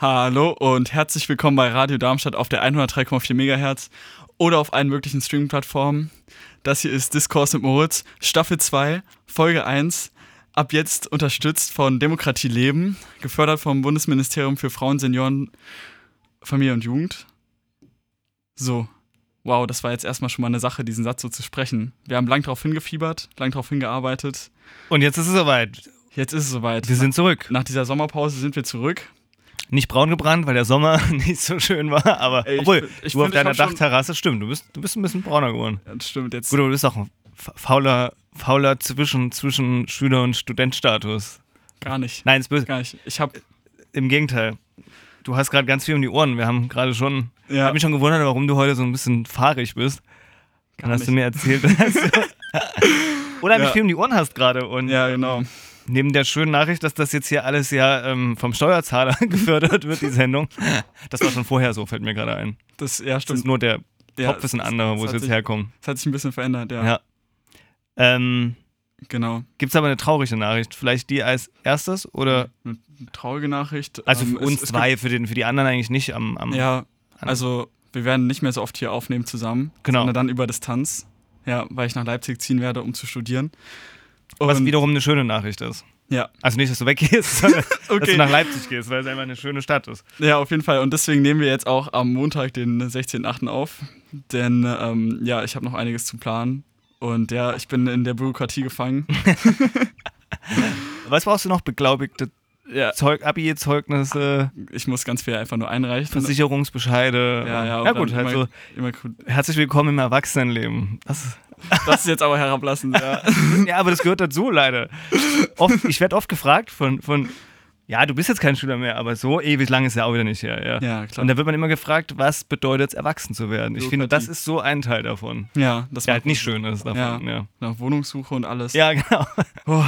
Hallo und herzlich willkommen bei Radio Darmstadt auf der 103,4 MHz oder auf allen möglichen Streaming-Plattformen. Das hier ist Diskurs mit Moritz, Staffel 2, Folge 1. Ab jetzt unterstützt von Demokratie Leben, gefördert vom Bundesministerium für Frauen, Senioren, Familie und Jugend. So, wow, das war jetzt erstmal schon mal eine Sache, diesen Satz so zu sprechen. Wir haben lang darauf hingefiebert, lang darauf hingearbeitet. Und jetzt ist es soweit. Jetzt ist es soweit. Wir sind zurück. Nach dieser Sommerpause sind wir zurück. Nicht braun gebrannt, weil der Sommer nicht so schön war, aber Ey, ich obwohl, find- ich du auf find, ich deiner Dachterrasse, stimmt, du bist, du bist ein bisschen brauner geworden. Das stimmt jetzt. Gut, du bist auch ein fa- fauler, fauler zwischen, zwischen Schüler- und Studentstatus. Gar nicht. Nein, ist böse. Gar nicht. Ich habe Im Gegenteil. Du hast gerade ganz viel um die Ohren. Wir haben gerade schon, ich ja, habe mich schon gewundert, warum du heute so ein bisschen fahrig bist. Dann hast du nicht. mir erzählt, dass du unheimlich Ja. viel um die Ohren hast gerade. Und ja, genau. Neben der schönen Nachricht, dass das jetzt hier alles ja ähm, vom Steuerzahler gefördert wird, die Sendung. Das war schon vorher so, fällt mir gerade ein. Das, ja, Das stimmt. ist nur der ja, Topf ist ein anderer, wo es jetzt sich- herkommt. Es hat sich ein bisschen verändert, ja. Ja. Ähm, Genau. Gibt es aber eine traurige Nachricht? Vielleicht die als erstes oder? Eine traurige Nachricht. Also Ähm, für uns es, es zwei, für, den, für die anderen eigentlich nicht am. am ja, also wir werden nicht mehr so oft hier aufnehmen zusammen, Genau. sondern dann über Distanz. Ja, weil ich nach Leipzig ziehen werde, um zu studieren. Was wiederum eine schöne Nachricht ist. Ja, Also nicht, dass du weggehst, sondern dass Okay. du nach Leipzig gehst, weil es einfach eine schöne Stadt ist. ja, auf jeden Fall. Und deswegen nehmen wir jetzt auch am Montag, den 16.8. auf. Denn ähm, ja, ich habe noch einiges zu planen. Und ja, ich bin in der Bürokratie gefangen. Was brauchst du noch? Beglaubigte ja, Zeug, Abi-Zeugnisse, ich muss ganz viel einfach nur einreichen. Versicherungsbescheide. Ja, ja, ja gut, also immer, immer gut. herzlich willkommen im Erwachsenenleben. Das, Das ist jetzt aber herablassend, ja. ja, aber das gehört dazu, leider. Oft, ich werde oft gefragt von, von, ja, du bist jetzt kein Schüler mehr, aber so ewig lang ist ja auch wieder nicht her. Ja. Ja, klar. Und da wird man immer gefragt, was bedeutet es, erwachsen zu werden? Ich finde, das ist so ein Teil davon. Ja, das Der war halt nicht schön ist davon. Ja, nach Wohnungssuche und alles. ja genau. Oh,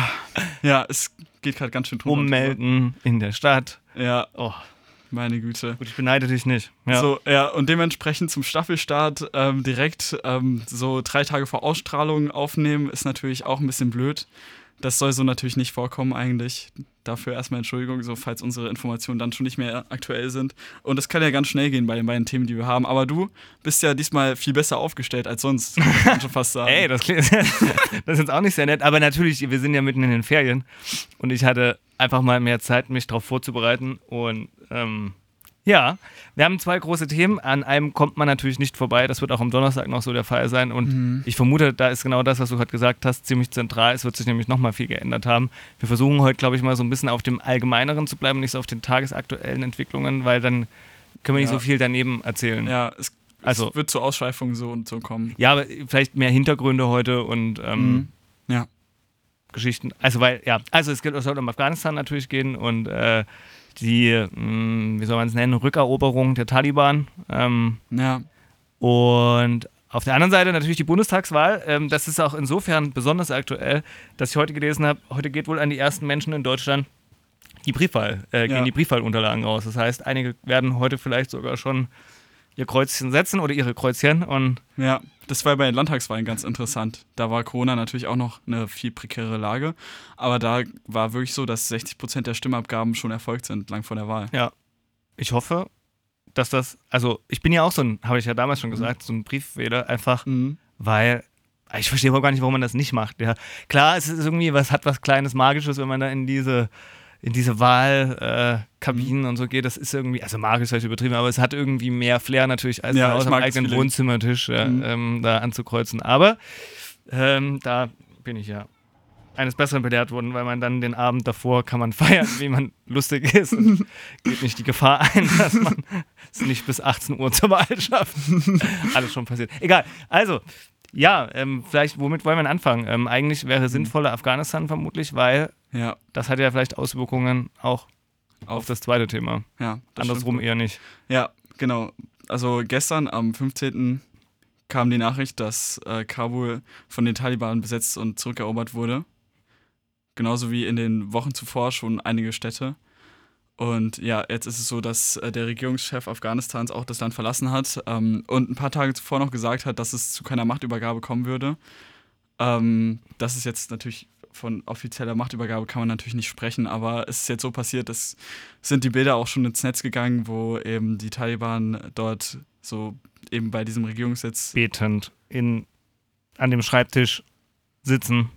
ja es geht gerade ganz schön und Ummelden in der Stadt. Ja, Oh, meine Güte. gut, ich beneide dich nicht. Ja. So, ja, und dementsprechend zum Staffelstart ähm, direkt ähm, so drei Tage vor Ausstrahlung aufnehmen, ist natürlich auch ein bisschen blöd. Das soll so natürlich nicht vorkommen eigentlich. Dafür erstmal Entschuldigung, so falls unsere Informationen dann schon nicht mehr aktuell sind. Und es kann ja ganz schnell gehen bei den beiden Themen, die wir haben. Aber du bist ja diesmal viel besser aufgestellt als sonst, kann man schon fast sagen. Ey, das klingt das ist jetzt auch nicht sehr nett, aber natürlich, wir sind ja mitten in den Ferien und ich hatte einfach mal mehr Zeit, mich darauf vorzubereiten und ähm, ja, wir haben zwei große Themen. An einem kommt man natürlich nicht vorbei. Das wird auch am Donnerstag noch so der Fall sein. Und Mhm. ich vermute, da ist genau das, was du gerade gesagt hast, ziemlich zentral. Es wird sich nämlich nochmal viel geändert haben. Wir versuchen heute, glaube ich, mal so ein bisschen auf dem Allgemeineren zu bleiben, nicht so auf den tagesaktuellen Entwicklungen, weil dann können wir nicht Ja. so viel daneben erzählen. Ja, es, Also- es wird zu Ausschweifungen so und so kommen. Ja, aber vielleicht mehr Hintergründe heute und ähm, Mhm. Ja. Geschichten. Also weil, ja, also es, geht, es soll um Afghanistan natürlich gehen und äh, die, mh, wie soll man es nennen, Rückeroberung der Taliban. Ähm, Ja, und auf der anderen Seite natürlich die Bundestagswahl. Ähm, das ist auch insofern besonders aktuell, dass ich heute gelesen habe, heute geht wohl an die ersten Menschen in Deutschland die Briefwahl, äh, gehen Ja. die Briefwahlunterlagen raus. Das heißt, einige werden heute vielleicht sogar schon ihr Kreuzchen setzen oder ihre Kreuzchen und Ja, das war bei den Landtagswahlen ganz interessant. Da war Corona natürlich auch noch eine viel prekäre Lage. Aber da war wirklich so, dass 60 Prozent der Stimmabgaben schon erfolgt sind, lang vor der Wahl. Ja. Ich hoffe, dass das, also ich bin ja auch so ein, habe ich ja damals schon gesagt, so ein Briefwähler, einfach Mhm. weil ich verstehe aber gar nicht, warum man das nicht macht. Ja. Klar, es ist irgendwie, was hat was kleines Magisches, wenn man da in diese in diese Wahlkabinen äh, und so geht, das ist irgendwie, also magisch ist vielleicht übertrieben, aber es hat irgendwie mehr Flair natürlich, als Ja, aus dem eigenen. Wohnzimmertisch ja, Mhm. ähm, da anzukreuzen. Aber ähm, da bin ich ja eines Besseren belehrt worden, weil man dann den Abend davor kann man feiern, wie man lustig ist und geht nicht die Gefahr ein, dass man es nicht bis 18 Uhr zur Wahl schafft. Alles schon passiert. Egal. Also, ja, ähm, vielleicht, womit wollen wir anfangen? Ähm, eigentlich wäre sinnvoller Afghanistan vermutlich, weil Ja, das hat ja vielleicht Auswirkungen auch auf auf das zweite Thema. ja, Andersrum stimmt. eher nicht. Ja, genau. Also gestern am 15. kam die Nachricht, dass äh, Kabul von den Taliban besetzt und zurückerobert wurde. Genauso wie in den Wochen zuvor schon einige Städte. Und ja, jetzt ist es so, dass äh, der Regierungschef Afghanistans auch das Land verlassen hat ähm, und ein paar Tage zuvor noch gesagt hat, dass es zu keiner Machtübergabe kommen würde. Ähm, das ist jetzt natürlich von offizieller Machtübergabe kann man natürlich nicht sprechen, aber es ist jetzt so passiert, es sind die Bilder auch schon ins Netz gegangen, wo eben die Taliban dort so eben bei diesem Regierungssitz betend in, an dem Schreibtisch sitzen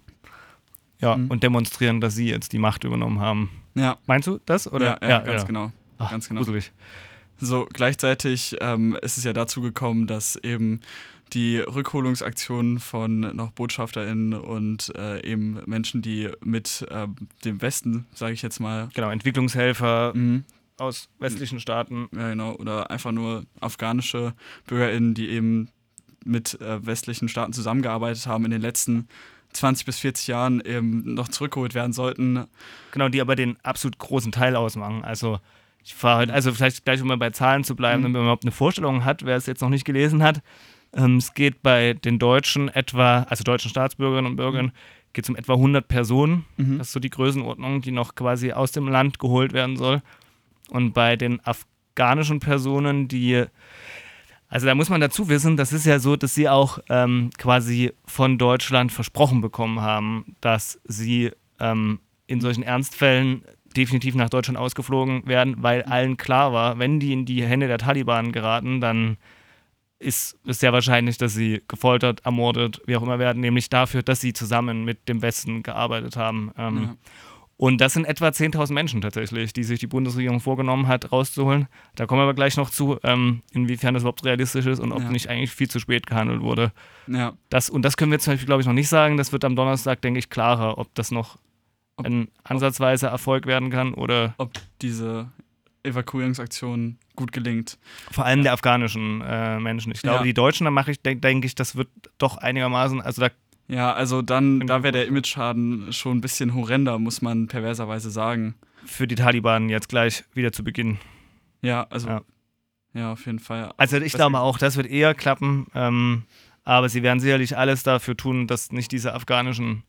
ja, Mhm. und demonstrieren, dass sie jetzt die Macht übernommen haben. Ja, Meinst du das? Oder? ja, ja, ganz genau. Ach, ganz genau. Gruselig. So, gleichzeitig ähm, ist es ja dazu gekommen, dass eben die Rückholungsaktionen von noch BotschafterInnen und äh, eben Menschen, die mit ähm, dem Westen, sage ich jetzt mal, Genau, Entwicklungshelfer mhm, aus westlichen Staaten. ja genau, oder einfach nur afghanische BürgerInnen, die eben mit äh, westlichen Staaten zusammengearbeitet haben in den letzten 20 bis 40 Jahren eben noch zurückgeholt werden sollten. Genau, die aber den absolut großen Teil ausmachen. Also ich fahre halt, also vielleicht gleich, um mal bei Zahlen zu bleiben, Mhm. damit man überhaupt eine Vorstellung hat, wer es jetzt noch nicht gelesen hat. Ähm, es geht bei den Deutschen etwa, also deutschen Staatsbürgerinnen und Bürgern, geht es um etwa 100 Personen. Mhm. Das ist so die Größenordnung, die noch quasi aus dem Land geholt werden soll. Und bei den afghanischen Personen, die, also da muss man dazu wissen, das ist ja so, dass sie auch ähm, quasi von Deutschland versprochen bekommen haben, dass sie ähm, in solchen Ernstfällen definitiv nach Deutschland ausgeflogen werden, weil allen klar war, wenn die in die Hände der Taliban geraten, dann ist es sehr wahrscheinlich, dass sie gefoltert, ermordet, wie auch immer werden, nämlich dafür, dass sie zusammen mit dem Westen gearbeitet haben. Ähm, Ja. Und das sind etwa 10.000 Menschen tatsächlich, die sich die Bundesregierung vorgenommen hat, rauszuholen. Da kommen wir aber gleich noch zu, ähm, inwiefern das überhaupt realistisch ist und ob Ja. nicht eigentlich viel zu spät gehandelt wurde. Ja, Das, und das können wir zum Beispiel, glaube ich, noch nicht sagen. Das wird am Donnerstag, denke ich, klarer, ob das noch Ob- ein ansatzweise Erfolg werden kann oder ob diese Evakuierungsaktion gut gelingt. vor allem der afghanischen äh, Menschen. Ich glaube, Ja. die Deutschen, da mache ich, denke denk ich, das wird doch einigermaßen, also da Ja, also dann, Kann da wäre der Image-Schaden schon ein bisschen horrender, muss man perverserweise sagen. für die Taliban jetzt gleich wieder zu beginnen. Ja, also, ja, Ja. auf jeden Fall. Also ich glaube auch, das wird eher klappen, ähm, aber sie werden sicherlich alles dafür tun, dass nicht diese afghanischen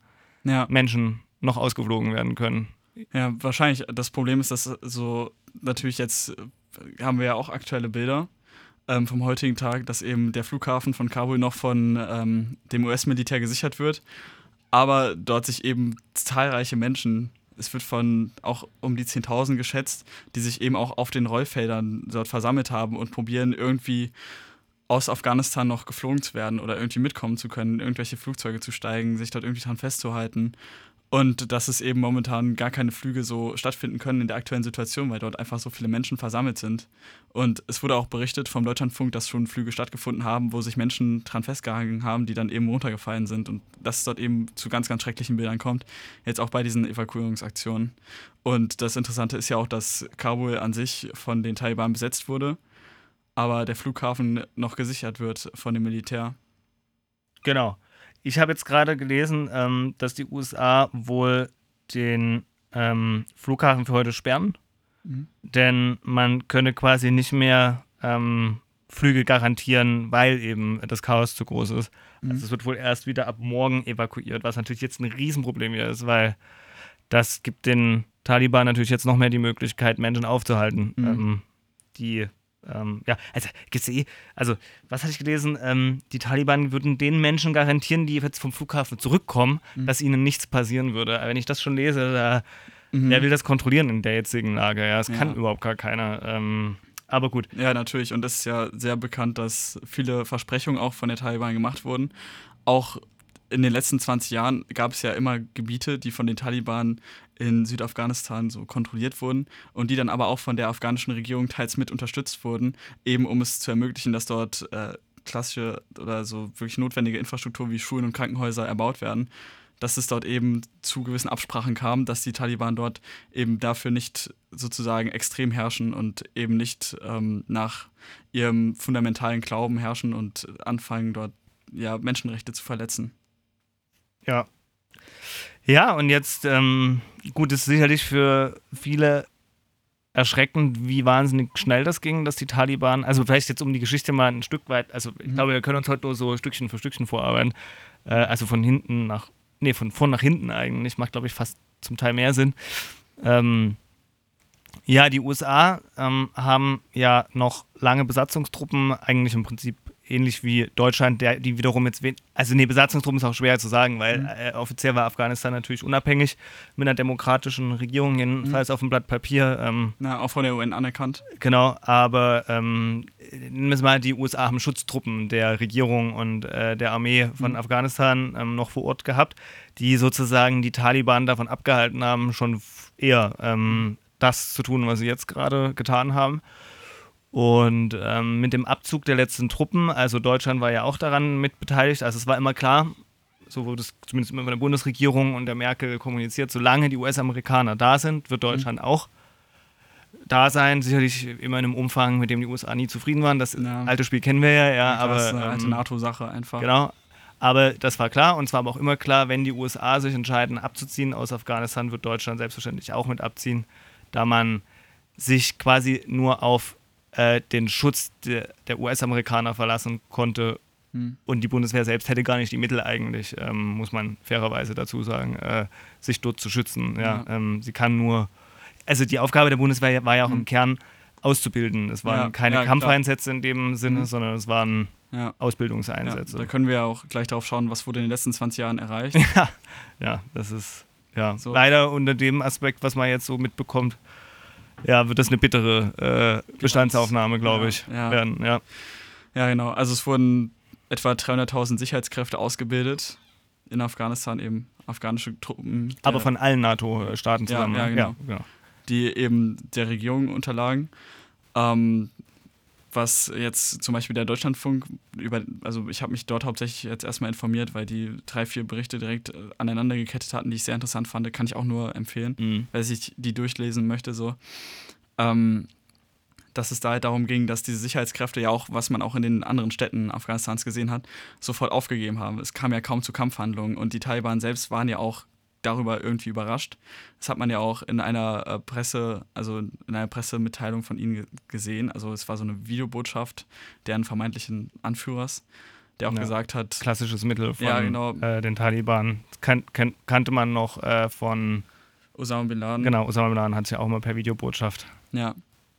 Ja, Menschen noch ausgeflogen werden können. ja, wahrscheinlich. Das Problem ist, dass so, natürlich jetzt äh, haben wir ja auch aktuelle Bilder ähm, vom heutigen Tag, dass eben der Flughafen von Kabul noch von ähm, dem US-Militär gesichert wird, aber dort sich eben zahlreiche Menschen, es wird von auch um die 10.000 geschätzt, die sich eben auch auf den Rollfeldern dort versammelt haben und probieren irgendwie aus Afghanistan noch geflogen zu werden oder irgendwie mitkommen zu können, irgendwelche Flugzeuge zu steigen, sich dort irgendwie dran festzuhalten. Und dass es eben momentan gar keine Flüge so stattfinden können in der aktuellen Situation, weil dort einfach so viele Menschen versammelt sind. Und es wurde auch berichtet vom Deutschlandfunk, dass schon Flüge stattgefunden haben, wo sich Menschen dran festgehangen haben, die dann eben runtergefallen sind. Und dass es dort eben zu ganz, ganz schrecklichen Bildern kommt. Jetzt auch bei diesen Evakuierungsaktionen. Und das Interessante ist ja auch, dass Kabul an sich von den Taliban besetzt wurde, aber der Flughafen noch gesichert wird von dem Militär. Genau. Ich habe jetzt gerade gelesen, ähm, dass die USA wohl den ähm, Flughafen für heute sperren, Mhm. denn man könne quasi nicht mehr ähm, Flüge garantieren, weil eben das Chaos zu groß ist. Mhm. Also es wird wohl erst wieder ab morgen evakuiert, was natürlich jetzt ein Riesenproblem hier ist, weil das gibt den Taliban natürlich jetzt noch mehr die Möglichkeit, Menschen aufzuhalten, Mhm. ähm, die ähm, ja, also gibt's eh, also was hatte ich gelesen? Ähm, die Taliban würden den Menschen garantieren, die jetzt vom Flughafen zurückkommen, Mhm. dass ihnen nichts passieren würde. Aber wenn ich das schon lese, da, Mhm. wer will das kontrollieren in der jetzigen Lage? Ja, das kann Ja. überhaupt gar keiner. Ähm, aber gut, Ja, natürlich. Und es ist ja sehr bekannt, dass viele Versprechungen auch von der Taliban gemacht wurden. Auch in den letzten 20 Jahren gab es ja immer Gebiete, die von den Taliban in Südafghanistan so kontrolliert wurden und die dann aber auch von der afghanischen Regierung teils mit unterstützt wurden, eben um es zu ermöglichen, dass dort äh, klassische oder so wirklich notwendige Infrastruktur wie Schulen und Krankenhäuser erbaut werden. Dass es dort eben zu gewissen Absprachen kam, dass die Taliban dort eben dafür nicht sozusagen extrem herrschen und eben nicht ähm, nach ihrem fundamentalen Glauben herrschen und anfangen dort ja, Menschenrechte zu verletzen. Ja. Ja, und jetzt, ähm, gut, ist sicherlich für viele erschreckend, wie wahnsinnig schnell das ging, dass die Taliban, also vielleicht jetzt um die Geschichte mal ein Stück weit, also ich Mhm. glaube, wir können uns heute nur so Stückchen für Stückchen vorarbeiten. Äh, also von hinten nach, nee, von vorn nach hinten eigentlich, macht, glaube ich, fast zum Teil mehr Sinn. Ähm, ja, die USA ähm, haben ja noch lange Besatzungstruppen eigentlich im Prinzip ähnlich wie Deutschland, der, die wiederum jetzt, also nee, Besatzungstruppen ist auch schwer zu sagen, weil mhm. äh, offiziell war Afghanistan natürlich unabhängig mit einer demokratischen Regierung, jedenfalls mhm. auf dem Blatt Papier. Ähm, Na, auch von der UN anerkannt. Genau, aber ähm, wir mal, die USA haben Schutztruppen der Regierung und äh, der Armee von mhm. Afghanistan ähm, noch vor Ort gehabt, die sozusagen die Taliban davon abgehalten haben, schon eher ähm, das zu tun, was sie jetzt gerade getan haben. Und ähm, mit dem Abzug der letzten Truppen, also Deutschland war ja auch daran mitbeteiligt, also es war immer klar, so wurde es zumindest immer von der Bundesregierung und der Merkel kommuniziert, solange die US-Amerikaner da sind, wird Deutschland mhm. auch da sein. Sicherlich immer in einem Umfang, mit dem die USA nie zufrieden waren. Das ja. alte Spiel kennen wir ja, ja, ja aber. Ähm, alte NATO-Sache einfach. Genau. Aber das war klar und zwar aber auch immer klar, wenn die USA sich entscheiden, abzuziehen aus Afghanistan, wird Deutschland selbstverständlich auch mit abziehen, da man sich quasi nur auf äh, den Schutz de, der US-Amerikaner verlassen konnte. Hm. Und die Bundeswehr selbst hätte gar nicht die Mittel eigentlich, ähm, muss man fairerweise dazu sagen, äh, sich dort zu schützen. Ja. ja. Ähm, sie kann nur, also die Aufgabe der Bundeswehr war ja auch hm. im Kern auszubilden. Es waren ja, keine ja, Kampfeinsätze in dem Sinne, mhm. sondern es waren ja. Ausbildungseinsätze. da können wir ja auch gleich darauf schauen, was wurde in den letzten 20 Jahren erreicht. Ja, ja das ist ja so. leider unter dem Aspekt, was man jetzt so mitbekommt, ja, wird das eine bittere äh, Bestandsaufnahme, glaube ich, ja. werden. Ja. ja, genau. Also es wurden etwa 300.000 Sicherheitskräfte ausgebildet in Afghanistan, eben afghanische Truppen. Aber von allen NATO-Staaten zusammen. Ja, ja, genau. ja, genau. Die eben der Regierung unterlagen. Ähm, was jetzt zum Beispiel der Deutschlandfunk über, also ich habe mich dort hauptsächlich jetzt erstmal informiert, weil die drei, vier Berichte direkt äh, aneinander gekettet hatten, die ich sehr interessant fand, kann ich auch nur empfehlen, mhm. weil ich die durchlesen möchte, so. Ähm, dass es da halt darum ging, dass diese Sicherheitskräfte ja auch, was man auch in den anderen Städten Afghanistans gesehen hat, sofort aufgegeben haben. Es kam ja kaum zu Kampfhandlungen und die Taliban selbst waren ja auch darüber irgendwie überrascht. Das hat man ja auch in einer äh, Presse, also in einer Pressemitteilung von ihnen gesehen. Also es war so eine Videobotschaft deren vermeintlichen Anführers, der auch ja, gesagt hat. Klassisches Mittel von ja, genau. äh, den Taliban. Kan kan kannte man noch äh, von Osama Bin Laden. Genau, Osama Bin Laden hat es ja auch mal per Videobotschaft ja.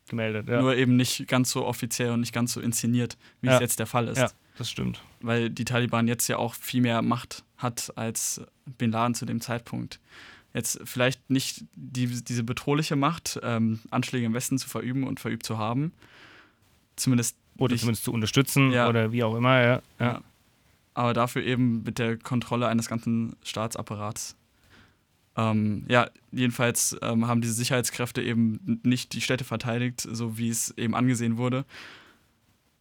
gemeldet. Ja. Nur eben nicht ganz so offiziell und nicht ganz so inszeniert, wie es jetzt der Fall ist. Ja, das stimmt. Weil die Taliban jetzt ja auch viel mehr Macht hat als Bin Laden zu dem Zeitpunkt. Jetzt vielleicht nicht die, diese bedrohliche Macht, ähm, Anschläge im Westen zu verüben und verübt zu haben. Zumindest. Oder nicht, zumindest zu unterstützen ja. oder wie auch immer, ja. ja. ja. Aber dafür eben mit der Kontrolle eines ganzen Staatsapparats. Ähm, ja, jedenfalls ähm, haben diese Sicherheitskräfte eben nicht die Städte verteidigt, so wie es eben angesehen wurde.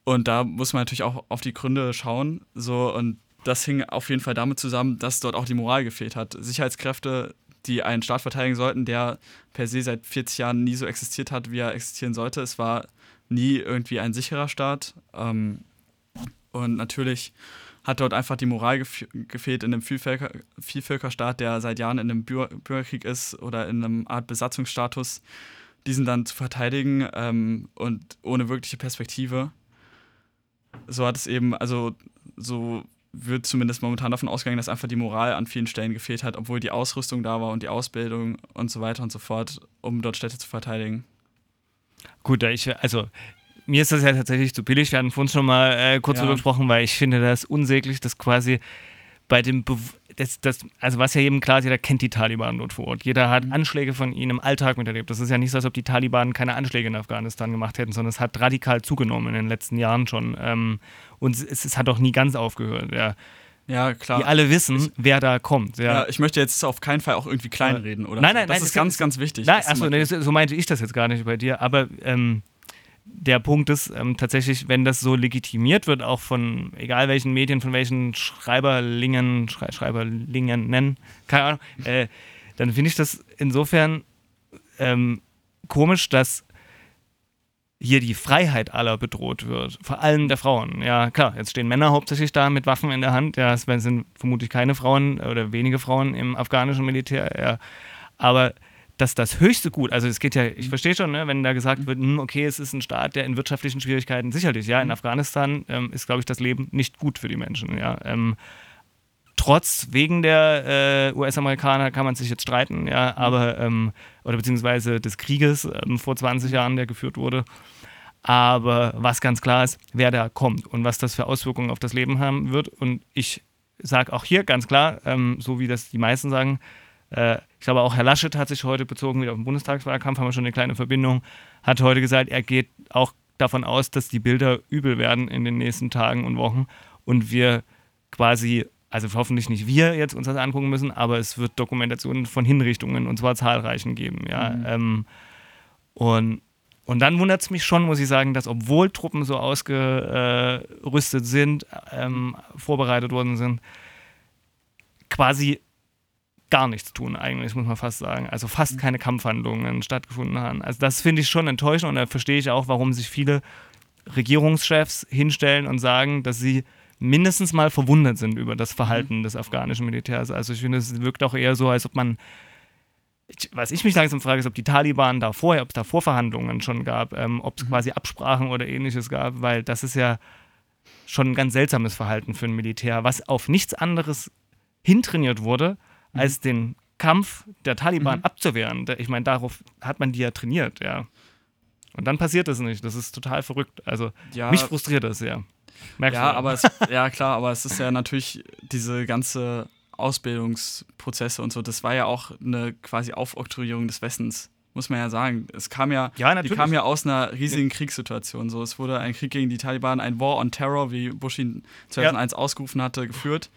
Und da muss man natürlich auch auf die Gründe schauen. So, und das hing auf jeden Fall damit zusammen, dass dort auch die Moral gefehlt hat. Sicherheitskräfte, die einen Staat verteidigen sollten, der per se seit 40 Jahren nie so existiert hat, wie er existieren sollte. Es war nie irgendwie ein sicherer Staat. Ähm, und natürlich hat dort einfach die Moral gef gefehlt in einem Vielvölker Vielvölkerstaat, der seit Jahren in einem Bür Bürgerkrieg ist oder in einem Art Besatzungsstatus, diesen dann zu verteidigen ähm, und ohne wirkliche Perspektive. So hat es eben, also so wird zumindest momentan davon ausgegangen, dass einfach die Moral an vielen Stellen gefehlt hat, obwohl die Ausrüstung da war und die Ausbildung und so weiter und so fort, um dort Städte zu verteidigen. Gut, ich, also mir ist das ja tatsächlich zu billig. Wir hatten vorhin schon mal äh, kurz ja. darüber gesprochen, weil ich finde das unsäglich, dass quasi bei dem, Be das, das, also was ja jedem klar ist, jeder kennt die Taliban dort vor Ort. Jeder hat mhm. Anschläge von ihnen im Alltag miterlebt. Das ist ja nicht so, als ob die Taliban keine Anschläge in Afghanistan gemacht hätten, sondern es hat radikal zugenommen in den letzten Jahren schon. Ähm, und es, es, hat auch nie ganz aufgehört. Ja. Ja, klar. Die alle wissen, wer da kommt. Ja. ja. ich möchte jetzt auf keinen Fall auch irgendwie kleinreden, oder? Nein, nein, das nein. ist das ganz, ganz wichtig. Nein, achso, nee, so meinte ich das jetzt gar nicht bei dir. Aber ähm, der Punkt ist ähm, tatsächlich, wenn das so legitimiert wird, auch von egal welchen Medien, von welchen Schreiberlingen, Schrei Schreiberlingen nennen, keine Ahnung, äh, dann finde ich das insofern ähm, komisch, dass hier die Freiheit aller bedroht wird, vor allem der Frauen. Ja, klar, jetzt stehen Männer hauptsächlich da mit Waffen in der Hand. Ja, es sind vermutlich keine Frauen oder wenige Frauen im afghanischen Militär. Ja. Aber dass das höchste Gut, also es geht ja, ich verstehe schon, ne, wenn da gesagt wird, hm, okay, es ist ein Staat, der in wirtschaftlichen Schwierigkeiten, sicherlich, ja, in mhm. Afghanistan ähm, ist, glaube ich, das Leben nicht gut für die Menschen, ja. Ähm, trotz, wegen der äh, US-Amerikaner kann man sich jetzt streiten, ja, mhm. aber, ähm, oder beziehungsweise des Krieges ähm, vor 20 Jahren, der geführt wurde. Aber was ganz klar ist, wer da kommt und was das für Auswirkungen auf das Leben haben wird. Und ich sage auch hier ganz klar, ähm, so wie das die meisten sagen, äh, ich glaube auch Herr Laschet hat sich heute bezogen wieder auf den Bundestagswahlkampf, haben wir schon eine kleine Verbindung, hat heute gesagt, er geht auch davon aus, dass die Bilder übel werden in den nächsten Tagen und Wochen und wir quasi, also hoffentlich nicht wir jetzt uns das angucken müssen, aber es wird Dokumentationen von Hinrichtungen und zwar zahlreichen geben, ja. Mhm. Ähm, und, und dann wundert es mich schon, muss ich sagen, dass obwohl Truppen so ausgerüstet sind, ähm, vorbereitet worden sind, quasi gar nichts tun, eigentlich, muss man fast sagen. Also fast keine Kampfhandlungen stattgefunden haben. Also das finde ich schon enttäuschend und da verstehe ich auch, warum sich viele Regierungschefs hinstellen und sagen, dass sie mindestens mal verwundert sind über das Verhalten des afghanischen Militärs. Also ich finde, es wirkt auch eher so, als ob man ich, was ich mich langsam frage, ist, ob die Taliban da vorher, ob es da Vorverhandlungen schon gab, ähm, ob es mhm. quasi Absprachen oder ähnliches gab, weil das ist ja schon ein ganz seltsames Verhalten für ein Militär, was auf nichts anderes hintrainiert wurde. Als den Kampf der Taliban mhm. abzuwehren. Ich meine, darauf hat man die ja trainiert, ja. Und dann passiert das nicht. Das ist total verrückt. Also ja, mich frustriert das sehr. Merkst ja, du? aber es, ja klar, aber es ist ja natürlich diese ganze Ausbildungsprozesse und so. Das war ja auch eine quasi Aufoktroyierung des Westens muss man ja sagen. Es kam ja, ja die kam ja aus einer riesigen Kriegssituation. So, es wurde ein Krieg gegen die Taliban, ein War on Terror, wie Bush ihn 2001 ja. ausgerufen hatte, geführt.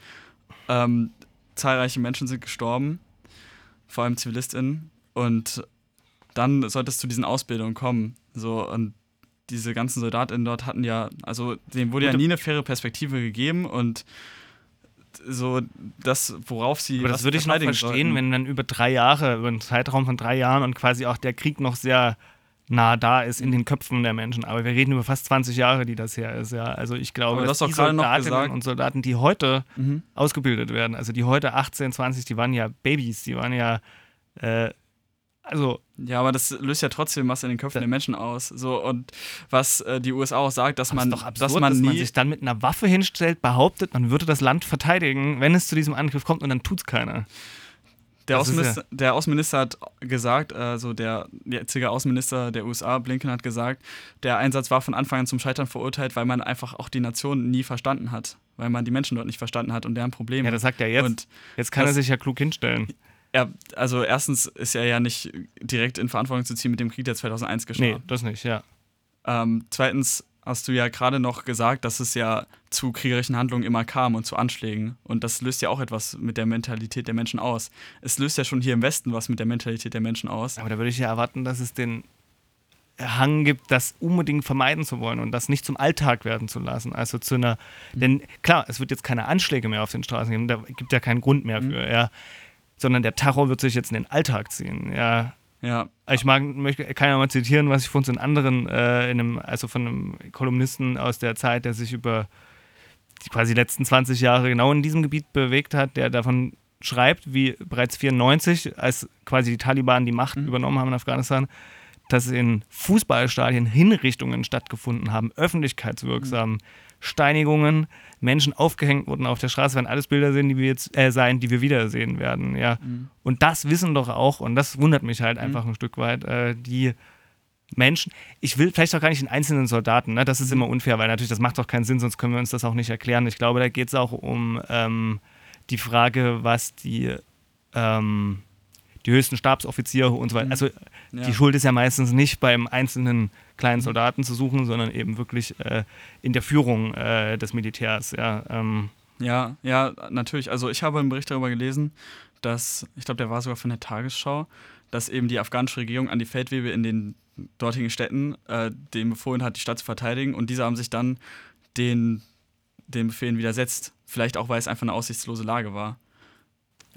Ähm, zahlreiche Menschen sind gestorben, vor allem ZivilistInnen. Und dann sollte es zu diesen Ausbildungen kommen. So, und diese ganzen SoldatInnen dort hatten ja, also denen wurde ja nie eine faire Perspektive gegeben und so das, worauf sie. Aber das würde ich noch verstehen, sollten. wenn dann über drei Jahre, über einen Zeitraum von drei Jahren und quasi auch der Krieg noch sehr nah da ist in den Köpfen der Menschen. Aber wir reden über fast 20 Jahre, die das her ist. Ja. Also ich glaube, dass die Soldatinnen und Soldaten, die heute mhm. ausgebildet werden, also die heute 18, 20, die waren ja Babys, die waren ja äh, also ja, aber das löst ja trotzdem was in den Köpfen der Menschen aus. So und was äh, die USA auch sagt, dass man, doch absurd, dass man, dass man sich dann mit einer Waffe hinstellt, behauptet, man würde das Land verteidigen, wenn es zu diesem Angriff kommt und dann tut es keiner. Der Außenminister, ja der Außenminister, hat gesagt, also der jetzige Außenminister der USA, Blinken, hat gesagt, der Einsatz war von Anfang an zum Scheitern verurteilt, weil man einfach auch die Nation nie verstanden hat, weil man die Menschen dort nicht verstanden hat und deren Probleme. Ja, das sagt er jetzt. Und jetzt kann das, er sich ja klug hinstellen. Ja, also erstens ist er ja nicht direkt in Verantwortung zu ziehen mit dem Krieg, der 2001 geschah. Nee, das nicht, ja. Ähm, zweitens hast du ja gerade noch gesagt, dass es ja zu kriegerischen Handlungen immer kam und zu Anschlägen. Und das löst ja auch etwas mit der Mentalität der Menschen aus. Es löst ja schon hier im Westen was mit der Mentalität der Menschen aus. Aber da würde ich ja erwarten, dass es den Hang gibt, das unbedingt vermeiden zu wollen und das nicht zum Alltag werden zu lassen. Also zu einer, mhm. denn klar, es wird jetzt keine Anschläge mehr auf den Straßen geben, da gibt ja keinen Grund mehr mhm. für. Ja sondern der Terror wird sich jetzt in den Alltag ziehen. Ja. Ja. Ich mag, möchte, kann ja mal zitieren, was ich von so einem anderen, äh, in einem, also von einem Kolumnisten aus der Zeit, der sich über die quasi letzten 20 Jahre genau in diesem Gebiet bewegt hat, der davon schreibt, wie bereits 94, als quasi die Taliban die Macht mhm. übernommen haben in Afghanistan, dass in Fußballstadien Hinrichtungen stattgefunden haben, öffentlichkeitswirksam. Mhm. Steinigungen, Menschen aufgehängt wurden auf der Straße, werden alles Bilder sehen, die wir jetzt äh, sein, die wir wiedersehen werden, ja. Mhm. Und das wissen doch auch, und das wundert mich halt mhm. einfach ein Stück weit, äh, die Menschen, ich will vielleicht auch gar nicht den einzelnen Soldaten, ne? das ist mhm. immer unfair, weil natürlich das macht doch keinen Sinn, sonst können wir uns das auch nicht erklären. Ich glaube, da geht es auch um ähm, die Frage, was die ähm, die höchsten Stabsoffiziere und so weiter. Mhm. Also ja. die Schuld ist ja meistens nicht beim einzelnen kleinen Soldaten zu suchen, sondern eben wirklich äh, in der Führung äh, des Militärs. Ja, ähm. ja, ja, natürlich. Also ich habe einen Bericht darüber gelesen, dass, ich glaube, der war sogar von der Tagesschau, dass eben die afghanische Regierung an die Feldwebel in den dortigen Städten äh, dem befohlen hat, die Stadt zu verteidigen und diese haben sich dann den, den Befehlen widersetzt. Vielleicht auch, weil es einfach eine aussichtslose Lage war.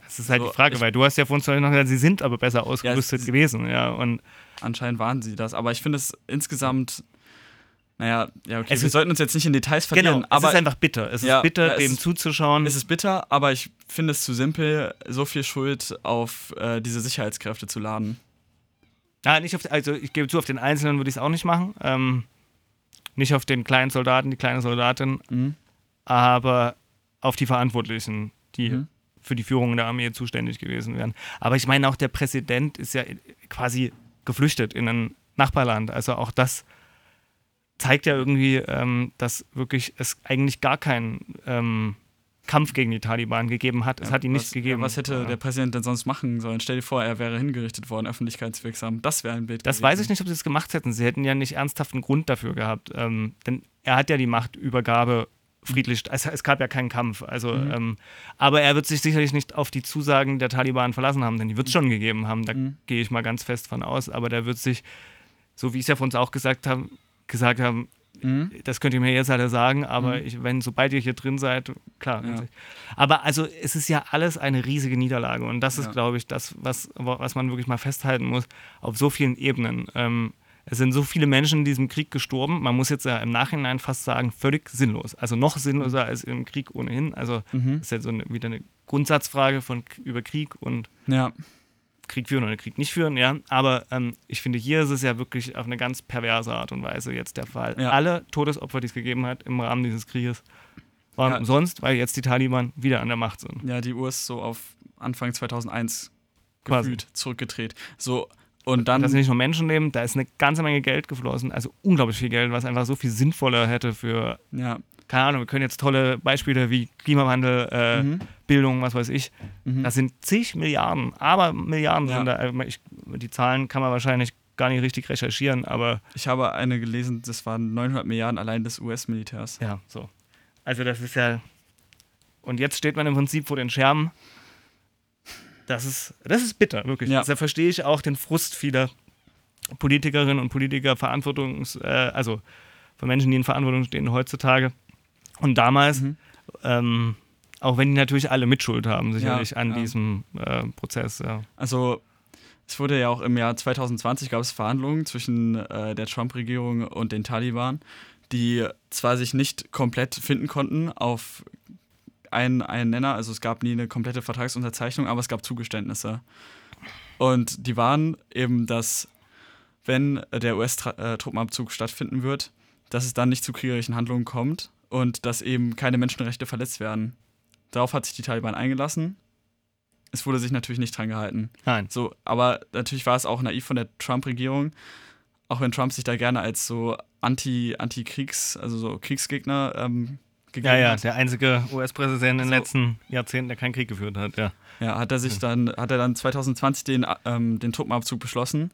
Das ist halt so, die Frage, weil du hast ja von uns noch gesagt, sie sind aber besser ausgerüstet ja, gewesen, ja. Und anscheinend waren sie das. Aber ich finde es insgesamt, naja, ja, okay, es wir ist, sollten uns jetzt nicht in Details verlieren. Genau, aber es ist einfach bitter. Es ja, ist bitter, ja, dem ist, zuzuschauen. Es ist bitter, aber ich finde es zu simpel, so viel Schuld auf äh, diese Sicherheitskräfte zu laden. Ja, nicht auf, also ich gebe zu, auf den Einzelnen würde ich es auch nicht machen. Ähm, nicht auf den kleinen Soldaten, die kleine Soldatin, mhm. aber auf die Verantwortlichen, die mhm für die Führung der Armee zuständig gewesen wären. Aber ich meine, auch der Präsident ist ja quasi geflüchtet in ein Nachbarland. Also auch das zeigt ja irgendwie, ähm, dass wirklich es eigentlich gar keinen ähm, Kampf gegen die Taliban gegeben hat. Es Ja, hat ihn was, nicht gegeben. Ja, was hätte Ja. der Präsident denn sonst machen sollen? Stell dir vor, er wäre hingerichtet worden, öffentlichkeitswirksam. Das wäre ein Bild. Das gewesen. weiß ich nicht, ob sie es gemacht hätten. Sie hätten ja nicht ernsthaften Grund dafür gehabt. Ähm, denn er hat ja die Machtübergabe friedlich, es, es gab ja keinen Kampf. Also, Mhm. ähm, aber er wird sich sicherlich nicht auf die Zusagen der Taliban verlassen haben, denn die wird es schon gegeben haben. Da Mhm. gehe ich mal ganz fest von aus. Aber der wird sich, so wie es ja von uns auch gesagt haben, gesagt haben, Mhm. das könnt ihr mir jetzt alle sagen, aber Mhm. ich, wenn, sobald ihr hier drin seid, klar. Ja. Aber also es ist ja alles eine riesige Niederlage und das ist, Ja. glaube ich, das, was, was man wirklich mal festhalten muss, auf so vielen Ebenen. Ähm, es sind so viele Menschen in diesem Krieg gestorben, man muss jetzt ja im Nachhinein fast sagen, völlig sinnlos. Also noch sinnloser als im Krieg ohnehin. Also Mhm. ist ja so eine, wieder eine Grundsatzfrage von, über Krieg und Ja, Krieg führen oder Krieg nicht führen, ja. Aber ähm, ich finde, hier ist es ja wirklich auf eine ganz perverse Art und Weise jetzt der Fall. Ja. Alle Todesopfer, die es gegeben hat im Rahmen dieses Krieges, waren Ja. umsonst, weil jetzt die Taliban wieder an der Macht sind. ja, die Uhr ist so auf Anfang 2001 Quasi. gefühlt zurückgedreht. So, und dann. Das sind nicht nur Menschenleben, da ist eine ganze Menge Geld geflossen, also unglaublich viel Geld, was einfach so viel sinnvoller hätte für, ja. keine Ahnung, wir können jetzt tolle Beispiele wie Klimawandel, äh, Mhm. Bildung, was weiß ich. Mhm. Das sind zig Milliarden, aber Milliarden Ja. sind da. Ich, die Zahlen kann man wahrscheinlich gar nicht richtig recherchieren, aber Ich habe eine gelesen, das waren 900 Milliarden allein des US-Militärs. Ja, so. Also das ist ja. Und jetzt steht man im Prinzip vor den Scherben. Das ist, das ist bitter, wirklich. Ja. Da verstehe ich auch den Frust vieler Politikerinnen und Politiker, Verantwortungs, äh, also von Menschen, die in Verantwortung stehen heutzutage. Und damals, Mhm. ähm, auch wenn die natürlich alle Mitschuld haben, sicherlich Ja, an ja. diesem äh, Prozess. Ja. Also, es wurde ja auch im Jahr 2020 gab es Verhandlungen zwischen äh, der Trump-Regierung und den Taliban, die zwar sich nicht komplett finden konnten auf einen, einen Nenner, also es gab nie eine komplette Vertragsunterzeichnung, aber es gab Zugeständnisse. Und die waren eben, dass wenn der US-Truppenabzug stattfinden wird, dass es dann nicht zu kriegerischen Handlungen kommt und dass eben keine Menschenrechte verletzt werden. Darauf hat sich die Taliban eingelassen. Es wurde sich natürlich nicht dran gehalten. Nein. So, aber natürlich war es auch naiv von der Trump-Regierung, auch wenn Trump sich da gerne als so Anti, Anti-Kriegs, also so Kriegsgegner ähm, gegeben Ja, ja, hat. der einzige US-Präsident in den letzten Jahrzehnten, der keinen Krieg geführt hat, ja. Ja, hat er sich dann, hat er dann 2020 den, ähm, den Truppenabzug beschlossen,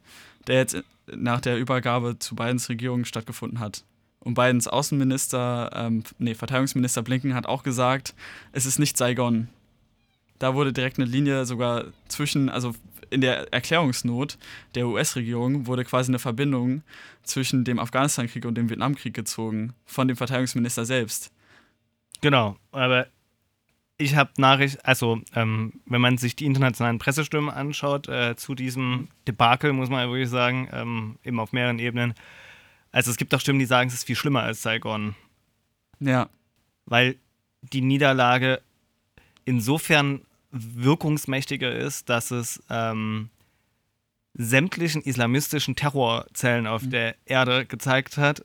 der jetzt nach der Übergabe zu Bidens Regierung stattgefunden hat. Und Bidens Außenminister, ähm, nee, Verteidigungsminister Blinken hat auch gesagt, es ist nicht Saigon. Da wurde direkt eine Linie sogar zwischen, also in der Erklärungsnot der US-Regierung wurde quasi eine Verbindung zwischen dem Afghanistan-Krieg und dem Vietnamkrieg gezogen, von dem Verteidigungsminister selbst. Genau, aber ich habe Nachricht, also ähm, wenn man sich die internationalen Pressestimmen anschaut äh, zu diesem Debakel, muss man ja wirklich sagen, ähm, eben auf mehreren Ebenen. Also es gibt auch Stimmen, die sagen, es ist viel schlimmer als Saigon, Ja, weil die Niederlage insofern wirkungsmächtiger ist, dass es ähm, sämtlichen islamistischen Terrorzellen auf der Erde gezeigt hat,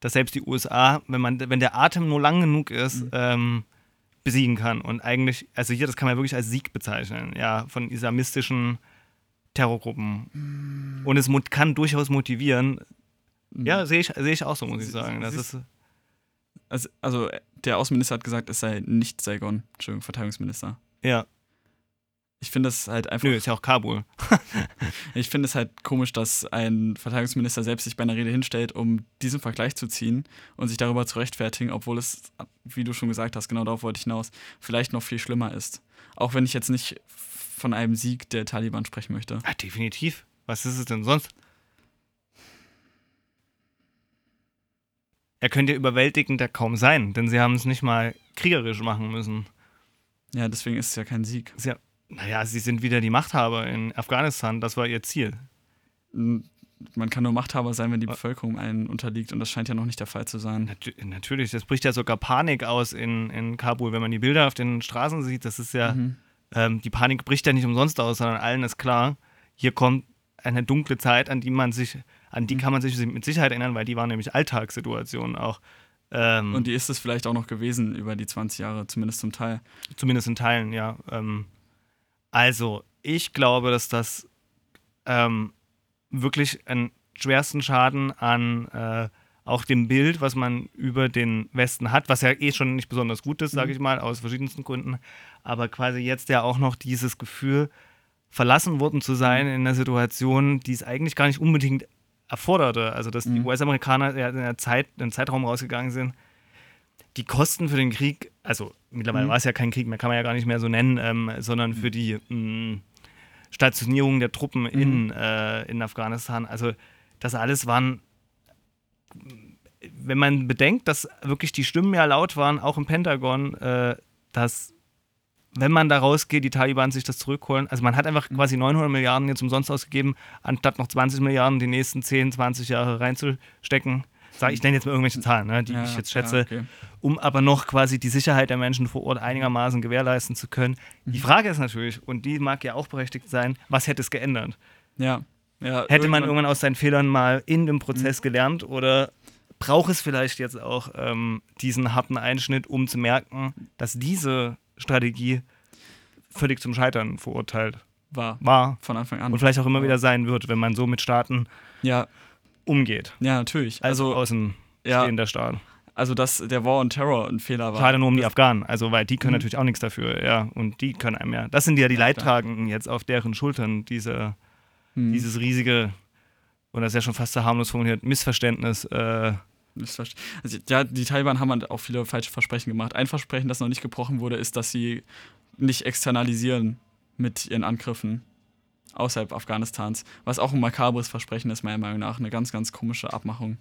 dass selbst die USA, wenn man, wenn der Atem nur lang genug ist, ähm, besiegen kann. Und eigentlich, also hier, das kann man wirklich als Sieg bezeichnen, ja, von islamistischen Terrorgruppen. Und es kann durchaus motivieren. Ja, sehe ich, sehe ich auch so, muss ich sagen. Das ist, also, also der Außenminister hat gesagt, es sei nicht Saigon, Entschuldigung, Verteidigungsminister. ja, Ich finde es halt einfach, nö, ist ja auch Kabul. ich finde es halt komisch, dass ein Verteidigungsminister selbst sich bei einer Rede hinstellt, um diesen Vergleich zu ziehen und sich darüber zu rechtfertigen, obwohl es, wie du schon gesagt hast, genau darauf wollte ich hinaus, vielleicht noch viel schlimmer ist. Auch wenn ich jetzt nicht von einem Sieg der Taliban sprechen möchte. Ja, definitiv. Was ist es denn sonst? Er könnte überwältigender kaum sein, denn sie haben es nicht mal kriegerisch machen müssen. Ja, deswegen ist es ja kein Sieg. Ist ja, naja, sie sind wieder die Machthaber in Afghanistan, das war ihr Ziel. Man kann nur Machthaber sein, wenn die Bevölkerung einen unterliegt und das scheint ja noch nicht der Fall zu sein. Natu natürlich, das bricht ja sogar Panik aus in, in Kabul, wenn man die Bilder auf den Straßen sieht. Das ist ja, Mhm. ähm, die Panik bricht ja nicht umsonst aus, sondern allen ist klar, hier kommt eine dunkle Zeit, an die man sich, an die kann man sich mit Sicherheit erinnern, weil die waren nämlich Alltagssituationen auch. Ähm, Und die ist es vielleicht auch noch gewesen über die 20 Jahre, zumindest zum Teil. Zumindest in Teilen, ja. Ähm, also, ich glaube, dass das ähm, wirklich einen schwersten Schaden an äh, auch dem Bild, was man über den Westen hat, was ja eh schon nicht besonders gut ist, sage Mhm. ich mal, aus verschiedensten Gründen, aber quasi jetzt ja auch noch dieses Gefühl, verlassen worden zu sein Mhm. in einer Situation, die es eigentlich gar nicht unbedingt erforderte. Also, dass die Mhm. US-Amerikaner ja in der Zeit, in den Zeitraum rausgegangen sind, die Kosten für den Krieg, also mittlerweile Mhm. war es ja kein Krieg mehr, kann man ja gar nicht mehr so nennen, ähm, sondern für die mh, Stationierung der Truppen in, äh, in Afghanistan. Also das alles waren, wenn man bedenkt, dass wirklich die Stimmen ja laut waren, auch im Pentagon, äh, dass wenn man da rausgeht, die Taliban sich das zurückholen. Also man hat einfach quasi 900 Milliarden jetzt umsonst ausgegeben, anstatt noch 20 Milliarden die nächsten 10, 20 Jahre reinzustecken. Sag, ich nenne jetzt mal irgendwelche Zahlen, ne, die Ja, ich jetzt ja, schätze okay. um aber noch quasi die Sicherheit der Menschen vor Ort einigermaßen gewährleisten zu können. Mhm. Die Frage ist natürlich, und die mag ja auch berechtigt sein, was hätte es geändert? Ja. ja Hätte man irgendwann aus seinen Fehlern mal in dem Prozess gelernt oder braucht es vielleicht jetzt auch ähm, diesen harten Einschnitt, um zu merken, dass diese Strategie völlig zum Scheitern verurteilt war war von Anfang an. und vielleicht auch immer wieder sein wird, wenn man so mit Staaten ja, umgeht. ja, natürlich. Also außen ja. stehender Staat. also, dass der War on Terror ein Fehler war. Schade nur um die Afghanen, also weil die können Mhm. natürlich auch nichts dafür, ja. Und die können einem ja. Das sind ja die Ja, klar. Leidtragenden jetzt auf deren Schultern, diese, Hm. dieses riesige, und das ist ja schon fast so harmlos formuliert, Missverständnis. Äh, Missverst- Also, ja, die Taliban haben halt auch viele falsche Versprechen gemacht. Ein Versprechen, das noch nicht gebrochen wurde, ist, dass sie nicht externalisieren mit ihren Angriffen außerhalb Afghanistans. Was auch ein makabres Versprechen ist, meiner Meinung nach. Eine ganz, ganz komische Abmachung.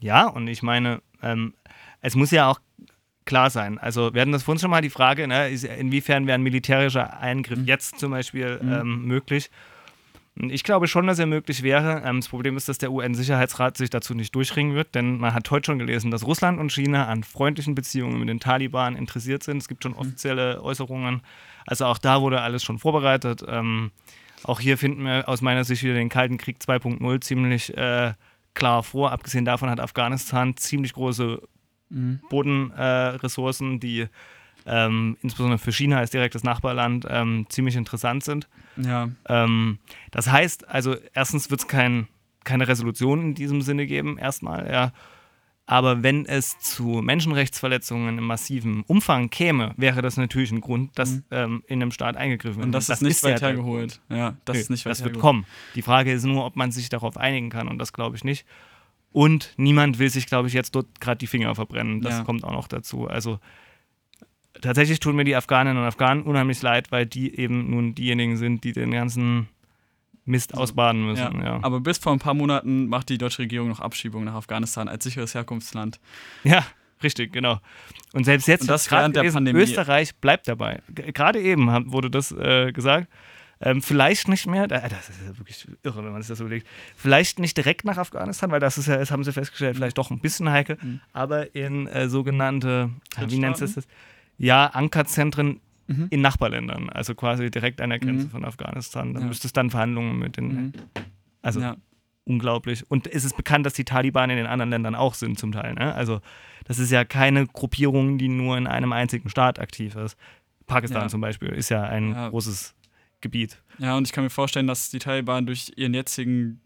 ja, und ich meine, ähm, es muss ja auch klar sein. Also wir hatten das vorhin schon mal die Frage, ne, inwiefern wäre ein militärischer Eingriff Mhm. jetzt zum Beispiel Mhm. ähm, möglich? Ich glaube schon, dass er möglich wäre. Ähm, das Problem ist, dass der UN-Sicherheitsrat sich dazu nicht durchringen wird, denn man hat heute schon gelesen, dass Russland und China an freundlichen Beziehungen mit den Taliban interessiert sind. Es gibt schon offizielle Äußerungen. Also auch da wurde alles schon vorbereitet. Ähm, auch hier finden wir aus meiner Sicht wieder den Kalten Krieg 2.0 ziemlich äh, klar vor. Abgesehen davon hat Afghanistan ziemlich große Mhm. Bodenressourcen, äh, die ähm, insbesondere für China als direktes Nachbarland ähm, ziemlich interessant sind. Ja, Ähm, das heißt, also erstens wird es kein, keine Resolution in diesem Sinne geben, erstmal, ja. Aber wenn es zu Menschenrechtsverletzungen im massiven Umfang käme, wäre das natürlich ein Grund, dass Mhm. ähm, in einem Staat eingegriffen wird. und das, ist nicht ja weit der hergeholt. Ja, das Nö, ist nicht weit das wird kommen. Die Frage ist nur, ob man sich darauf einigen kann und das glaube ich nicht. Und niemand will sich, glaube ich, jetzt dort gerade die Finger verbrennen. Das Ja. kommt auch noch dazu. Also tatsächlich tun mir die Afghaninnen und Afghanen unheimlich leid, weil die eben nun diejenigen sind, die den ganzen Mist ausbaden müssen. Ja. Ja, Aber bis vor ein paar Monaten macht die deutsche Regierung noch Abschiebung nach Afghanistan als sicheres Herkunftsland. ja richtig, genau. Und selbst jetzt, Und das während der gelesen, Pandemie. Österreich bleibt dabei. Gerade eben wurde das äh, gesagt. Ähm, vielleicht nicht mehr, äh, das ist ja wirklich irre, wenn man sich das überlegt. Vielleicht nicht direkt nach Afghanistan, weil das ist ja, das haben sie festgestellt, vielleicht doch ein bisschen heikel, Mhm. aber in äh, sogenannte, äh, wie nennt es das? Ja, Ankerzentren Mhm. in Nachbarländern, also quasi direkt an der Grenze Mhm. von Afghanistan. Dann Ja. müsste es dann Verhandlungen mit den, Mhm. also ja. unglaublich. Und es ist bekannt, dass die Taliban in den anderen Ländern auch sind zum Teil. Ne? Also das ist ja keine Gruppierung, die nur in einem einzigen Staat aktiv ist. Pakistan Ja. zum Beispiel ist ja ein großes Gebiet. ja, und ich kann mir vorstellen, dass die Taliban durch ihren jetzigen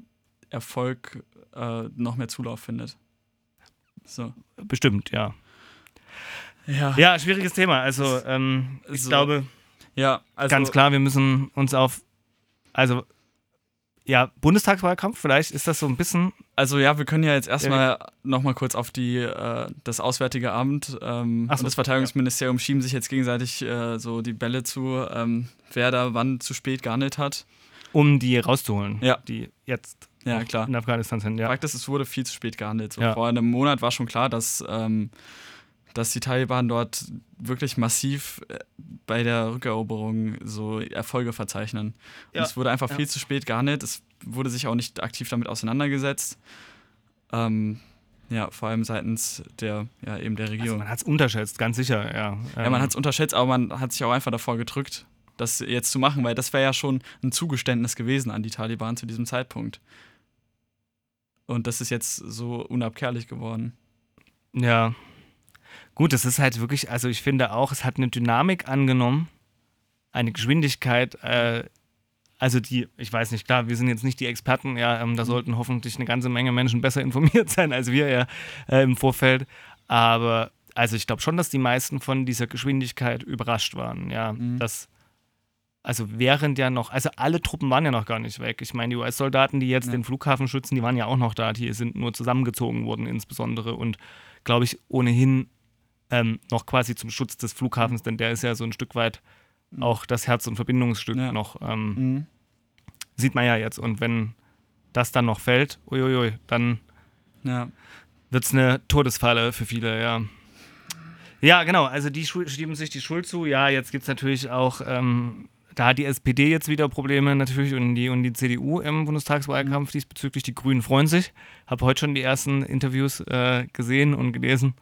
Erfolg äh, noch mehr Zulauf findet. So. Bestimmt, ja. Ja, Ja, schwieriges Thema. Also ähm, ich So, glaube ja also, ganz klar, wir müssen uns auf, also ja, Bundestagswahlkampf, vielleicht ist das so ein bisschen, Also ja, wir können ja jetzt erstmal noch mal kurz auf die äh, das Auswärtige Amt ähm, so, und das Verteidigungsministerium schieben sich jetzt gegenseitig äh, so die Bälle zu, ähm, wer da wann zu spät gehandelt hat. um die rauszuholen, Ja. die jetzt Ja, klar. in Afghanistan sind. Ja. Fakt ist, es wurde viel zu spät gehandelt. So Ja. Vor einem Monat war schon klar, dass, ähm, dass die Taliban dort wirklich massiv äh, bei der Rückeroberung so Erfolge verzeichnen. Und Ja. es wurde einfach Ja. viel zu spät gehandelt. Es wurde sich auch nicht aktiv damit auseinandergesetzt. Ähm, ja, vor allem seitens der, ja, eben der Also Regierung. man hat es unterschätzt, ganz sicher, ja. ja, man hat es unterschätzt, aber man hat sich auch einfach davor gedrückt, das jetzt zu machen, weil das wäre ja schon ein Zugeständnis gewesen an die Taliban zu diesem Zeitpunkt. Und das ist jetzt so unabkehrlich geworden. Ja. Gut, es ist halt wirklich, also ich finde auch, es hat eine Dynamik angenommen, eine Geschwindigkeit, äh, also die, ich weiß nicht, klar, wir sind jetzt nicht die Experten, ja, ähm, da Mhm. sollten hoffentlich eine ganze Menge Menschen besser informiert sein als wir ja äh, im Vorfeld. Aber also ich glaube schon, dass die meisten von dieser Geschwindigkeit überrascht waren, ja. Mhm. Das, also während ja noch, also alle Truppen waren ja noch gar nicht weg. Ich meine, die US-Soldaten, die jetzt Ja. den Flughafen schützen, die waren ja auch noch da, die sind nur zusammengezogen worden insbesondere und glaube ich ohnehin ähm, noch quasi zum Schutz des Flughafens, denn der ist ja so ein Stück weit auch das Herz- und Verbindungsstück Ja. noch. Ähm, Mhm. Sieht man ja jetzt. Und wenn das dann noch fällt, uiuiui, dann Ja. wird es eine Todesfalle für viele, ja. Ja, genau, also die schieben sich die Schuld zu. Ja, jetzt gibt es natürlich auch, ähm, da hat die SPD jetzt wieder Probleme natürlich und die, und die CDU im Bundestagswahlkampf diesbezüglich. Die Grünen freuen sich. Habe heute schon die ersten Interviews äh, gesehen und gelesen.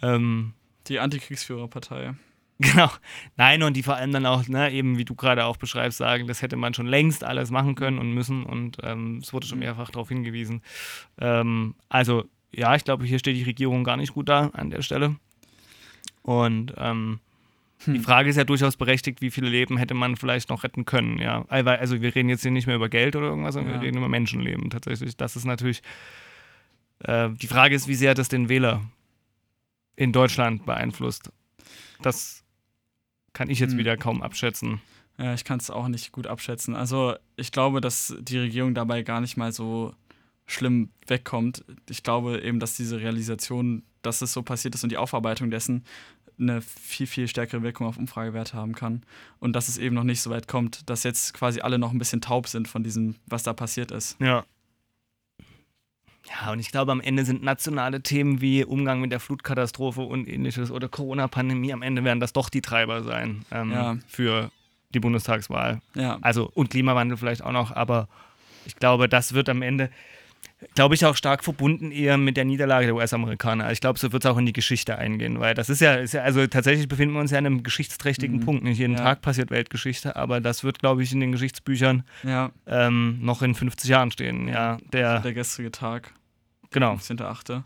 Ähm, Die Antikriegsführerpartei. Genau. Nein, und die vor allem dann auch, ne, eben wie du gerade auch beschreibst, sagen, das hätte man schon längst alles machen können und müssen und ähm, es wurde schon mehrfach darauf hingewiesen. Ähm, also, ja, ich glaube, hier steht die Regierung gar nicht gut da an der Stelle. Und ähm, die Hm. Frage ist ja durchaus berechtigt, wie viele Leben hätte man vielleicht noch retten können, ja. Also wir reden jetzt hier nicht mehr über Geld oder irgendwas, sondern Ja. wir reden über Menschenleben tatsächlich. Das ist natürlich, äh, die Frage ist, wie sehr das den Wähler in Deutschland beeinflusst. Das kann ich jetzt Hm. wieder kaum abschätzen. Ja, ich kann es auch nicht gut abschätzen. Also ich glaube, dass die Regierung dabei gar nicht mal so schlimm wegkommt. Ich glaube eben, dass diese Realisation, dass es so passiert ist und die Aufarbeitung dessen eine viel, viel stärkere Wirkung auf Umfragewerte haben kann. Und dass es eben noch nicht so weit kommt, dass jetzt quasi alle noch ein bisschen taub sind von diesem, was da passiert ist. Ja. Ja, und ich glaube, am Ende sind nationale Themen wie Umgang mit der Flutkatastrophe und ähnliches oder Corona-Pandemie, am Ende werden das doch die Treiber sein ähm, Ja. für die Bundestagswahl. Ja, Also und Klimawandel vielleicht auch noch, aber ich glaube, das wird am Ende, glaube ich, auch stark verbunden eher mit der Niederlage der US-Amerikaner. Ich glaube, so wird es auch in die Geschichte eingehen, weil das ist ja, ist ja, also tatsächlich befinden wir uns ja an einem geschichtsträchtigen Mhm. Punkt. Nicht jeden Ja. Tag passiert Weltgeschichte, aber das wird, glaube ich, in den Geschichtsbüchern ja, ähm, noch in 50 Jahren stehen. Ja, der, der gestrige Tag. genau. 15.8.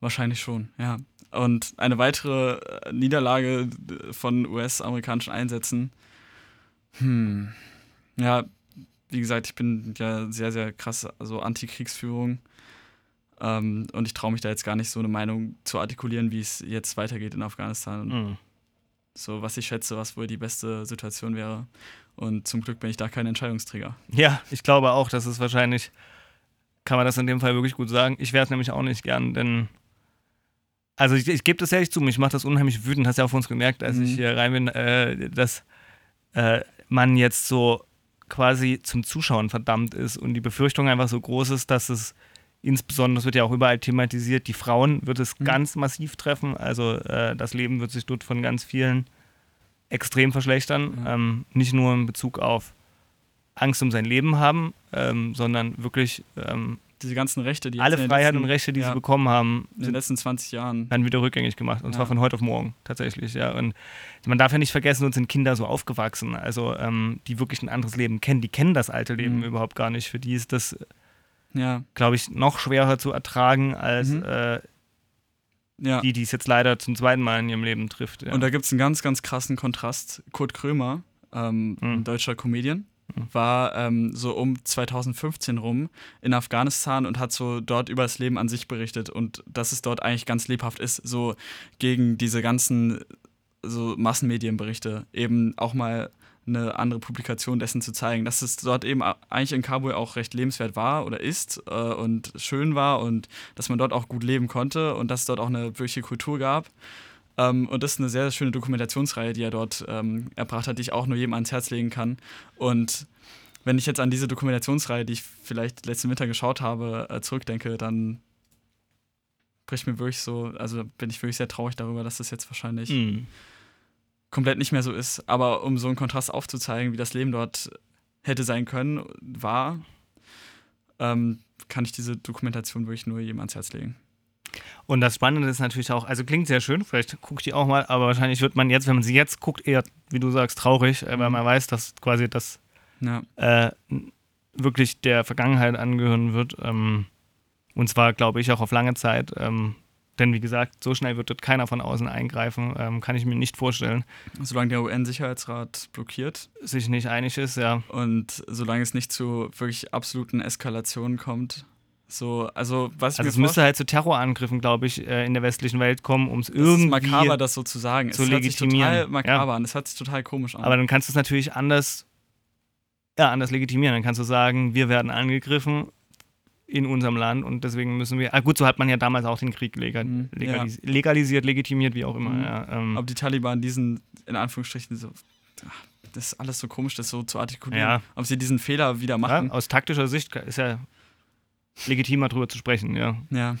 Wahrscheinlich schon, ja. Und eine weitere äh, Niederlage äh, von US-amerikanischen Einsätzen. Hm. Ja, wie gesagt, ich bin ja sehr, sehr krass, also Antikriegsführung. Ähm, und ich traue mich da jetzt gar nicht so eine Meinung zu artikulieren, wie es jetzt weitergeht in Afghanistan. Mhm. so, was ich schätze, was wohl die beste Situation wäre. Und zum Glück bin ich da kein Entscheidungsträger. Ja, ich glaube auch, dass es wahrscheinlich, kann man das in dem Fall wirklich gut sagen. Ich wäre es nämlich auch nicht gern, denn, also ich, ich gebe das ehrlich zu, mich macht das unheimlich wütend, hast ja auf uns gemerkt, als Mhm. ich hier rein bin, äh, dass äh, man jetzt so quasi zum Zuschauen verdammt ist und die Befürchtung einfach so groß ist, dass es insbesondere, das wird ja auch überall thematisiert, die Frauen wird es Mhm. ganz massiv treffen, also äh, das Leben wird sich dort von ganz vielen extrem verschlechtern, Ja. ähm, nicht nur in Bezug auf Angst um sein Leben haben, ähm, sondern wirklich ähm, Diese ganzen Rechte, die alle Freiheiten und Rechte, die ja, sie bekommen haben, in den letzten 20 Jahren. dann wieder rückgängig gemacht. Und Ja. zwar von heute auf morgen tatsächlich, ja. Und man darf ja nicht vergessen, uns sind Kinder so aufgewachsen, also ähm, die wirklich ein anderes Leben kennen, die kennen das alte Leben Mhm. überhaupt gar nicht. Für die ist das, Ja, glaube ich, noch schwerer zu ertragen als Mhm. äh, ja. die, die es jetzt leider zum zweiten Mal in ihrem Leben trifft. Ja. Und da gibt es einen ganz, ganz krassen Kontrast. Kurt Krömer, ähm, Mhm. ein deutscher Comedian. War ähm, so um 2015 rum in Afghanistan und hat so dort über das Leben an sich berichtet und dass es dort eigentlich ganz lebhaft ist, so gegen diese ganzen so Massenmedienberichte eben auch mal eine andere Publikation dessen zu zeigen, dass es dort eben eigentlich in Kabul auch recht lebenswert war oder ist äh, und schön war und dass man dort auch gut leben konnte und dass es dort auch eine wirkliche Kultur gab. Ähm, und das ist eine sehr, sehr schöne Dokumentationsreihe, die er dort ähm, erbracht hat, die ich auch nur jedem ans Herz legen kann. Und wenn ich jetzt an diese Dokumentationsreihe, die ich vielleicht letzten Winter geschaut habe, äh, zurückdenke, dann bricht mir wirklich so, also bin ich wirklich sehr traurig darüber, dass das jetzt wahrscheinlich Mhm. komplett nicht mehr so ist. Aber um so einen Kontrast aufzuzeigen, wie das Leben dort hätte sein können, war, ähm, kann ich diese Dokumentation wirklich nur jedem ans Herz legen. Und das Spannende ist natürlich auch, also klingt sehr schön, vielleicht gucke ich die auch mal, aber wahrscheinlich wird man jetzt, wenn man sie jetzt guckt, eher, wie du sagst, traurig, äh, weil Mhm. man weiß, dass quasi das Ja, äh, wirklich der Vergangenheit angehören wird. Ähm, und zwar, glaube ich, auch auf lange Zeit. Ähm, Denn wie gesagt, so schnell wird dort keiner von außen eingreifen, ähm, kann ich mir nicht vorstellen. Solange der UN-Sicherheitsrat blockiert Sich nicht einig ist, ja. und solange es nicht zu wirklich absoluten Eskalationen kommt. So, also was Also es müsste halt zu Terrorangriffen, glaube ich, äh, in der westlichen Welt kommen, um es das ist irgendwie. makaber, das so zu sagen. zu es hört sich legitimieren. total makaber Ja. an. Es hört sich total komisch an. aber dann kannst du es natürlich anders, ja, anders legitimieren. Dann kannst du sagen, wir werden angegriffen in unserem Land und deswegen müssen wir. Ah, gut, so hat man ja damals auch den Krieg legal, Mhm, legalis legalisiert, legitimiert, wie auch immer. Mhm. Ja, ähm, Ob die Taliban diesen, in Anführungsstrichen, so, ach, das ist alles so komisch, das so zu artikulieren. Ja. Ob sie diesen Fehler wieder ja, machen. aus taktischer Sicht ist ja legitimer drüber zu sprechen, ja. Ja.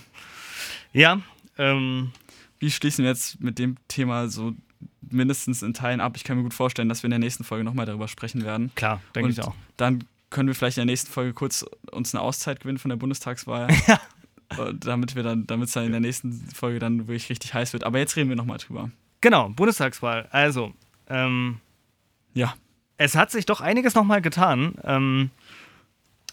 Ja, ähm, Wie schließen wir jetzt mit dem Thema so mindestens in Teilen ab? Ich kann mir gut vorstellen, dass wir in der nächsten Folge nochmal darüber sprechen werden. klar, denke ich auch. Dann können wir vielleicht in der nächsten Folge kurz uns eine Auszeit gewinnen von der Bundestagswahl. Und damit wir dann, damit es dann in der nächsten Folge dann wirklich richtig heiß wird. Aber jetzt reden wir nochmal drüber. Genau, Bundestagswahl. Also, ähm, Ja. es hat sich doch einiges nochmal getan ähm,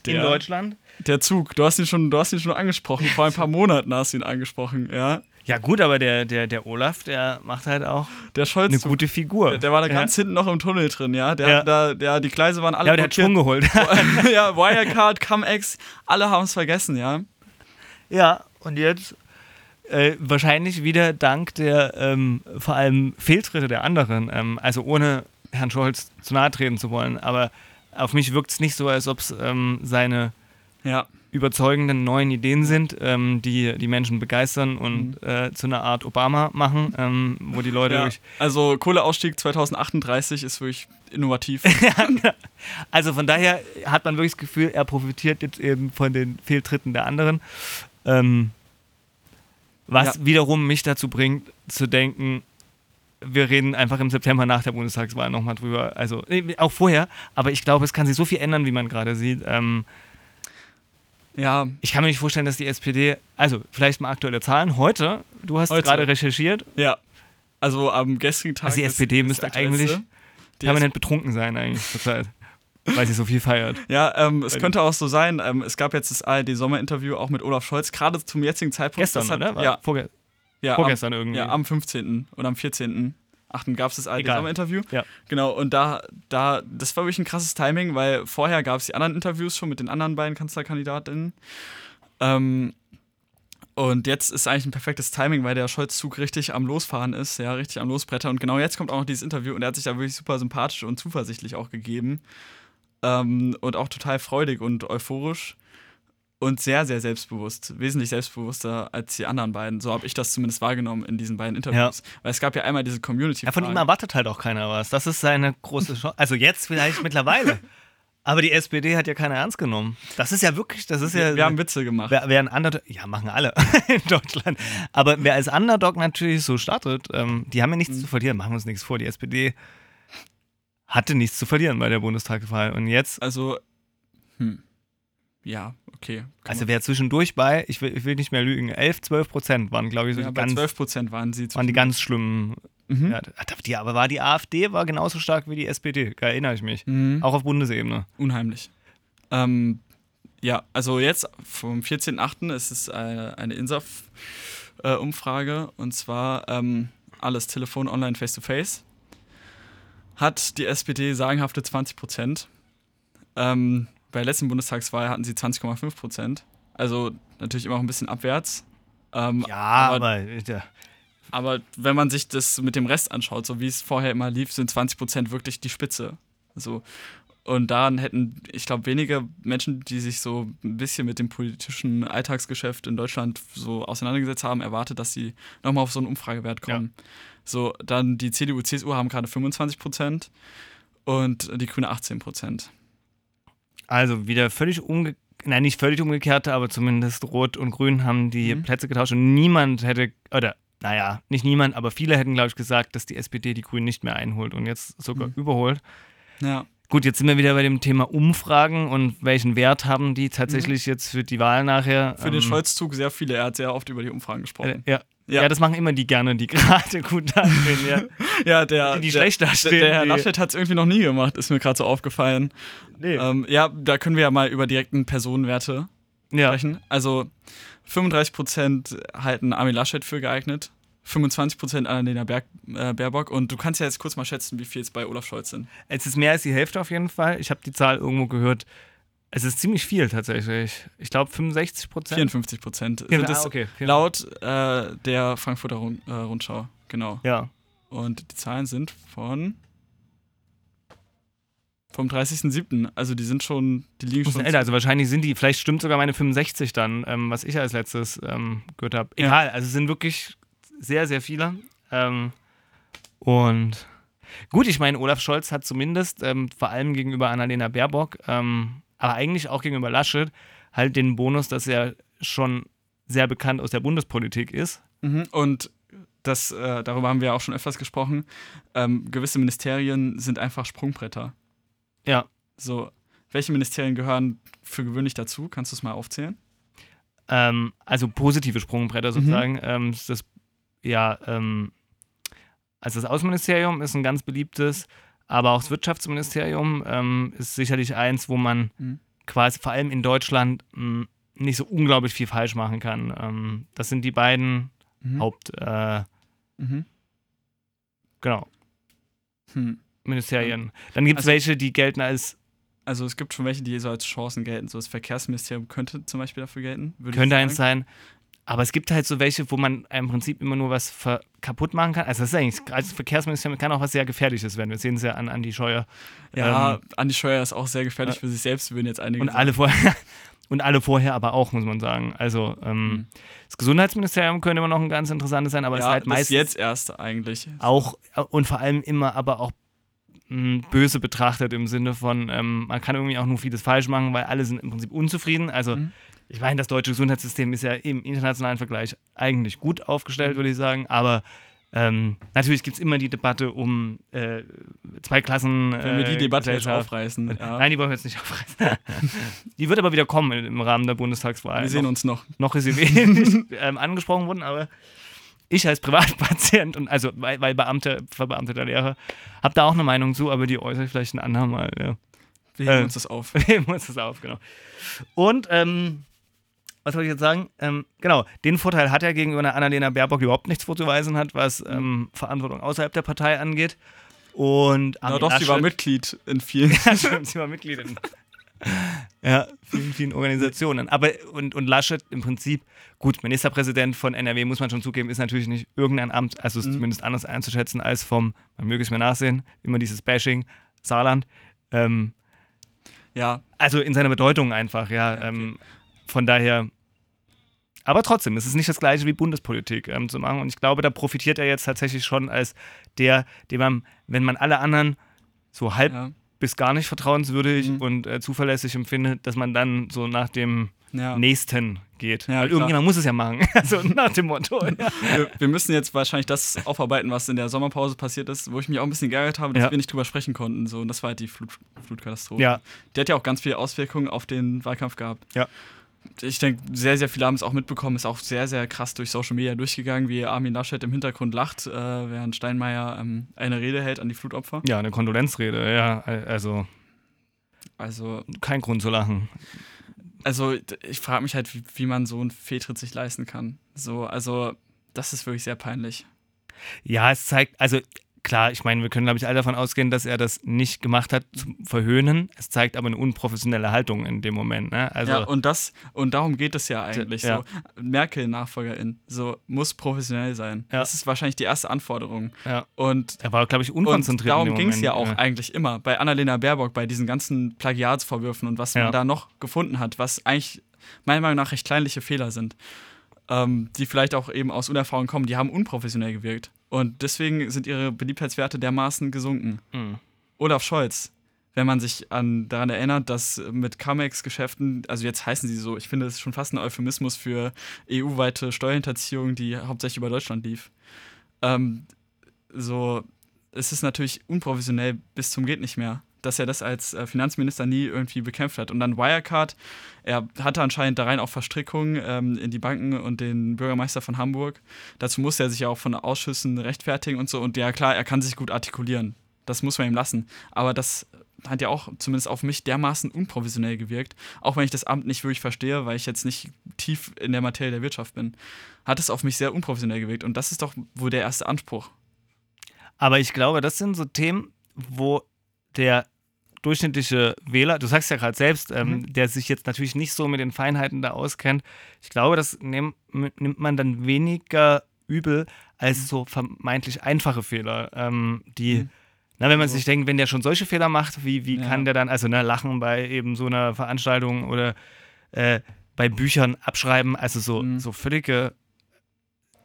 in Der- Deutschland. Der Zug, du hast ihn schon, du hast ihn schon angesprochen. Vor ein paar Monaten hast du ihn angesprochen, ja. Ja, gut, aber der, der, der Olaf, der macht halt auch Der Scholz, eine gute Figur. der, der war da ja. ganz hinten noch im Tunnel drin, ja. Der, Ja. da, der, die Gleise waren alle Ja, aber der hat Schwung geholt. ja, Wirecard, Cum-Ex, alle haben es vergessen, ja. ja, und jetzt äh, wahrscheinlich wieder dank der ähm, vor allem Fehltritte der anderen. Ähm, also ohne Herrn Scholz zu nahe treten zu wollen. Aber auf mich wirkt es nicht so, als ob es ähm, seine Ja, überzeugenden neuen Ideen sind, ähm, die die Menschen begeistern und äh, zu einer Art Obama machen, ähm, wo die Leute ja. Also Kohleausstieg 2038 ist wirklich innovativ. Also von daher hat man wirklich das Gefühl, er profitiert jetzt eben von den Fehltritten der anderen. Ähm, was Ja. wiederum mich dazu bringt, zu denken, wir reden einfach im September nach der Bundestagswahl nochmal drüber. Also nee, auch vorher, aber ich glaube, es kann sich so viel ändern, wie man gerade sieht. Ähm, ja, ich kann mir nicht vorstellen, dass die SPD, also vielleicht mal aktuelle Zahlen. Heute, du hast Heute. gerade recherchiert, ja. Also am gestrigen Tag. Also die ist- SPD ist müsste aktuellste. eigentlich Die permanent betrunken sein eigentlich zurzeit, weil sie so viel feiert. Ja, ähm, es könnte auch so sein. Ähm, es gab jetzt das ARD-Sommerinterview auch mit Olaf Scholz, gerade zum jetzigen Zeitpunkt. Gestern, hat, oder? War Ja, Vorge ja, vorgestern am, irgendwie. ja, am 15. oder am 14. 8. gab es das ARD-Sommerinterview. Ja. Genau, und da, da, das war wirklich ein krasses Timing, weil vorher gab es die anderen Interviews schon mit den anderen beiden Kanzlerkandidatinnen. Ähm, und jetzt ist eigentlich ein perfektes Timing, weil der Scholz-Zug richtig am Losfahren ist, ja, richtig am Losbretter. Und genau jetzt kommt auch noch dieses Interview und er hat sich da wirklich super sympathisch und zuversichtlich auch gegeben. Ähm, und auch total freudig und euphorisch. Und sehr, sehr selbstbewusst. Wesentlich selbstbewusster als die anderen beiden. So habe ich das zumindest wahrgenommen in diesen beiden Interviews. Weil es gab ja einmal diese community Ja, von ihm erwartet halt auch keiner was. Das ist seine große Chance. Also jetzt vielleicht mittlerweile. Aber die SPD hat ja keiner ernst genommen. Das ist ja wirklich, das ist ja. Wir haben Witze gemacht. Wer, wer ein Underdog, ja, machen alle in Deutschland. Aber wer als Underdog natürlich so startet, ähm, die haben ja nichts Mhm. zu verlieren, machen wir uns nichts vor. Die SPD hatte nichts zu verlieren bei der Bundestagswahl. Und jetzt, Also, hm. Ja, okay. Also wer zwischendurch bei, ich will, ich will nicht mehr lügen, 11, 12 Prozent waren, glaube ich, so ja, die, ganz, 12 Prozent waren sie. waren die ganz schlimmen. Mhm. Ja, die, aber war die AfD war genauso stark wie die SPD, da erinnere ich mich. Mhm. Auch auf Bundesebene. Unheimlich. Ähm, ja, also jetzt vom 14.8. ist es äh, eine INSAF-Umfrage und zwar ähm, alles Telefon, online, face-to-face. Hat die SPD sagenhafte 20 Prozent. Ähm, bei der letzten Bundestagswahl hatten sie 20,5 Prozent. Also natürlich immer noch ein bisschen abwärts. Ähm, Ja, aber, aber, ja. aber wenn man sich das mit dem Rest anschaut, so wie es vorher immer lief, sind 20 Prozent wirklich die Spitze. So. Und daran hätten, ich glaube, wenige Menschen, die sich so ein bisschen mit dem politischen Alltagsgeschäft in Deutschland so auseinandergesetzt haben, erwartet, dass sie nochmal auf so einen Umfragewert kommen. So, dann die CDU, CSU haben gerade 25 Prozent und die Grüne 18 Prozent. Also wieder völlig umgekehrt, nein, nicht völlig umgekehrt, aber zumindest Rot und Grün haben die Mhm. Plätze getauscht und niemand hätte, oder naja, nicht niemand, aber viele hätten, glaube ich, gesagt, dass die SPD die Grünen nicht mehr einholt und jetzt sogar Mhm. überholt. Ja. Gut, jetzt sind wir wieder bei dem Thema Umfragen und welchen Wert haben die tatsächlich jetzt für die Wahl nachher? Für den Ähm, Scholz-Zug sehr viele. Er hat sehr oft über die Umfragen äh, gesprochen. ja. Ja. Ja. das machen immer die gerne, die gerade gut dastehen, ja. Ja, der, Die, die der, schlecht der, dastehen. der Herr die- Laschet hat es irgendwie noch nie gemacht, ist mir gerade so aufgefallen. Nee. Ähm, ja, da können wir ja mal über direkten Personenwerte Ja. sprechen. Also 35% halten Armin Laschet für geeignet, 25% Annalena Berg, äh, Baerbock und du kannst ja jetzt kurz mal schätzen, wie viel es bei Olaf Scholz sind. Es ist mehr als die Hälfte auf jeden Fall. Ich habe die Zahl irgendwo gehört. Es ist ziemlich viel tatsächlich. Ich glaube 65 Prozent. 54 Prozent Ja, ah, okay. laut äh, der Frankfurter Rund, äh, Rundschau. Genau. Ja. Und die Zahlen sind von vom 30.07. Also die sind schon, die liegen schon. älter, also wahrscheinlich sind die, vielleicht stimmt sogar meine 65 dann, ähm, was ich als letztes ähm, gehört habe. Ja. Egal, also es sind wirklich sehr, sehr viele. Ähm, und gut, ich meine, Olaf Scholz hat zumindest ähm, vor allem gegenüber Annalena Baerbock, ähm, aber eigentlich auch gegenüber Laschet, halt den Bonus, dass er schon sehr bekannt aus der Bundespolitik ist. Mhm. Und das, äh, darüber haben wir auch schon öfters gesprochen. Ähm, gewisse Ministerien sind einfach Sprungbretter. Ja. So, welche Ministerien gehören für gewöhnlich dazu? Kannst du es mal aufzählen? Ähm, also positive Sprungbretter sozusagen. Ähm, ist das, ja, ähm, also das Außenministerium ist ein ganz beliebtes, aber auch das Wirtschaftsministerium ähm, ist sicherlich eins, wo man Mhm. quasi vor allem in Deutschland mh, nicht so unglaublich viel falsch machen kann. Ähm, das sind die beiden Mhm. Haupt, äh, Mhm. genau, Hm. Ministerien. Dann gibt es Also- welche, die gelten als, Also es gibt schon welche, die so als Chancen gelten. So das Verkehrsministerium könnte zum Beispiel dafür gelten. würde ich könnte eins sein. Aber es gibt halt so welche, wo man im Prinzip immer nur was kaputt machen kann. Also das ist eigentlich, als Verkehrsministerium kann auch was sehr Gefährliches werden. Wir sehen es ja an Andi Scheuer. Ja, Ähm, Andi Scheuer ist auch sehr gefährlich für sich selbst, würden jetzt einige und alle vorher und alle vorher aber auch, muss man sagen. Also ähm, Mhm. das Gesundheitsministerium könnte immer noch ein ganz interessantes sein, aber es ja, ist halt meistens jetzt erst eigentlich. auch äh, und vor allem immer aber auch mh, böse betrachtet im Sinne von, ähm, man kann irgendwie auch nur vieles falsch machen, weil alle sind im Prinzip unzufrieden. Also Mhm. Ich meine, das deutsche Gesundheitssystem ist ja im internationalen Vergleich eigentlich gut aufgestellt, würde ich sagen, aber ähm, natürlich gibt es immer die Debatte um äh, zwei Klassen. Wenn wir die äh, Debatte jetzt aufreißen. Ja. Nein, die wollen wir jetzt nicht aufreißen. die wird aber wieder kommen im Rahmen der Bundestagswahl. wir sehen noch, uns noch. noch ist sie wenig ähm, angesprochen worden, aber ich als Privatpatient und also weil, weil Beamte, verbeamteter Lehrer, habe da auch eine Meinung zu, aber die äußere ich vielleicht ein andermal. Ja. Wir heben Äh, uns das auf. Heben wir uns das auf, genau. Und, ähm, was wollte ich jetzt sagen? Ähm, genau, den Vorteil hat er gegenüber einer Annalena Baerbock, die überhaupt nichts vorzuweisen hat, was ähm, Verantwortung außerhalb der Partei angeht. Und Na Armin doch, sie war Laschet- Mitglied in vielen. ja, stimmt, sie war Mitglied in ja, vielen, vielen Organisationen. Aber und, und Laschet im Prinzip, gut, Ministerpräsident von NRW, muss man schon zugeben, ist natürlich nicht irgendein Amt, also ist Mhm. zumindest anders einzuschätzen als vom, man möge es mir nachsehen, immer dieses Bashing, Saarland. Ähm, ja, also in seiner Bedeutung einfach, ja. okay. Ähm, von daher. Aber trotzdem, es ist nicht das gleiche wie Bundespolitik ähm, zu machen. Und ich glaube, da profitiert er jetzt tatsächlich schon als der, dem man, wenn man alle anderen so halb ja, bis gar nicht vertrauenswürdig Mhm. und äh, zuverlässig empfindet, dass man dann so nach dem ja. Nächsten geht. Ja, Weil klar. irgendjemand muss es ja machen. also nach dem Motto. Ja. Wir, wir müssen jetzt wahrscheinlich das aufarbeiten, was in der Sommerpause passiert ist, wo ich mich auch ein bisschen geärgert habe, dass Ja. wir nicht drüber sprechen konnten. So, und das war halt die Flut, Flutkatastrophe. ja, Die hat ja auch ganz viele Auswirkungen auf den Wahlkampf gehabt. Ja. Ich denke, sehr, sehr viele haben es auch mitbekommen, ist auch sehr, sehr krass durch Social Media durchgegangen, wie Armin Laschet im Hintergrund lacht, äh, während Steinmeier ähm, eine Rede hält an die Flutopfer. ja, eine Kondolenzrede, ja. Also Also, kein Grund zu lachen. also ich frage mich halt, wie, wie man so einen Fehltritt sich leisten kann. So, also, das ist wirklich sehr peinlich. Ja, es zeigt, also klar, ich meine, wir können, glaube ich, alle davon ausgehen, dass er das nicht gemacht hat zum Verhöhnen. Es zeigt aber eine unprofessionelle Haltung in dem Moment. Ne? Also, ja, und das, und darum geht es ja eigentlich. Ja. So, Merkel-Nachfolgerin, so muss professionell sein. Ja. Das ist wahrscheinlich die erste Anforderung. ja. Und er war, glaube ich, Und unkonzentriert. darum in dem ging es ja auch eigentlich immer bei Annalena Baerbock, bei diesen ganzen Plagiatsvorwürfen und was man da noch gefunden hat, was eigentlich meiner Meinung nach recht kleinliche Fehler sind, ähm, die vielleicht auch eben aus Unerfahrung kommen, die haben unprofessionell gewirkt. Und deswegen sind ihre Beliebtheitswerte dermaßen gesunken. Mhm. Olaf Scholz, wenn man sich an, daran erinnert, dass mit Camex-Geschäften, also jetzt heißen sie so, ich finde, es ist schon fast ein Euphemismus für EU-weite Steuerhinterziehung, die hauptsächlich über Deutschland lief. Ähm, so, es ist natürlich unprofessionell bis zum geht nicht mehr, dass er das als äh, Finanzminister nie irgendwie bekämpft hat. Und dann Wirecard, er hatte anscheinend da rein auch Verstrickungen ähm, in die Banken und den Bürgermeister von Hamburg. Dazu musste er sich ja auch von Ausschüssen rechtfertigen und so. Und ja, klar, er kann sich gut artikulieren. Das muss man ihm lassen. Aber das hat ja auch zumindest auf mich dermaßen unprofessionell gewirkt, auch wenn ich das Amt nicht wirklich verstehe, weil ich jetzt nicht tief in der Materie der Wirtschaft bin, hat es auf mich sehr unprofessionell gewirkt und das ist doch wohl der erste Anspruch. Aber ich glaube, das sind so Themen, wo der durchschnittliche Wähler, du sagst ja gerade selbst, ähm, mhm. der sich jetzt natürlich nicht so mit den Feinheiten da auskennt, ich glaube, das nehm, nimmt man dann weniger übel als mhm. so vermeintlich einfache Fehler, ähm, die, mhm. na, wenn man also. sich denkt, wenn der schon solche Fehler macht, wie, wie ja. kann der dann, also ne, lachen bei eben so einer Veranstaltung oder äh, bei Büchern abschreiben, also so, mhm. so völlige,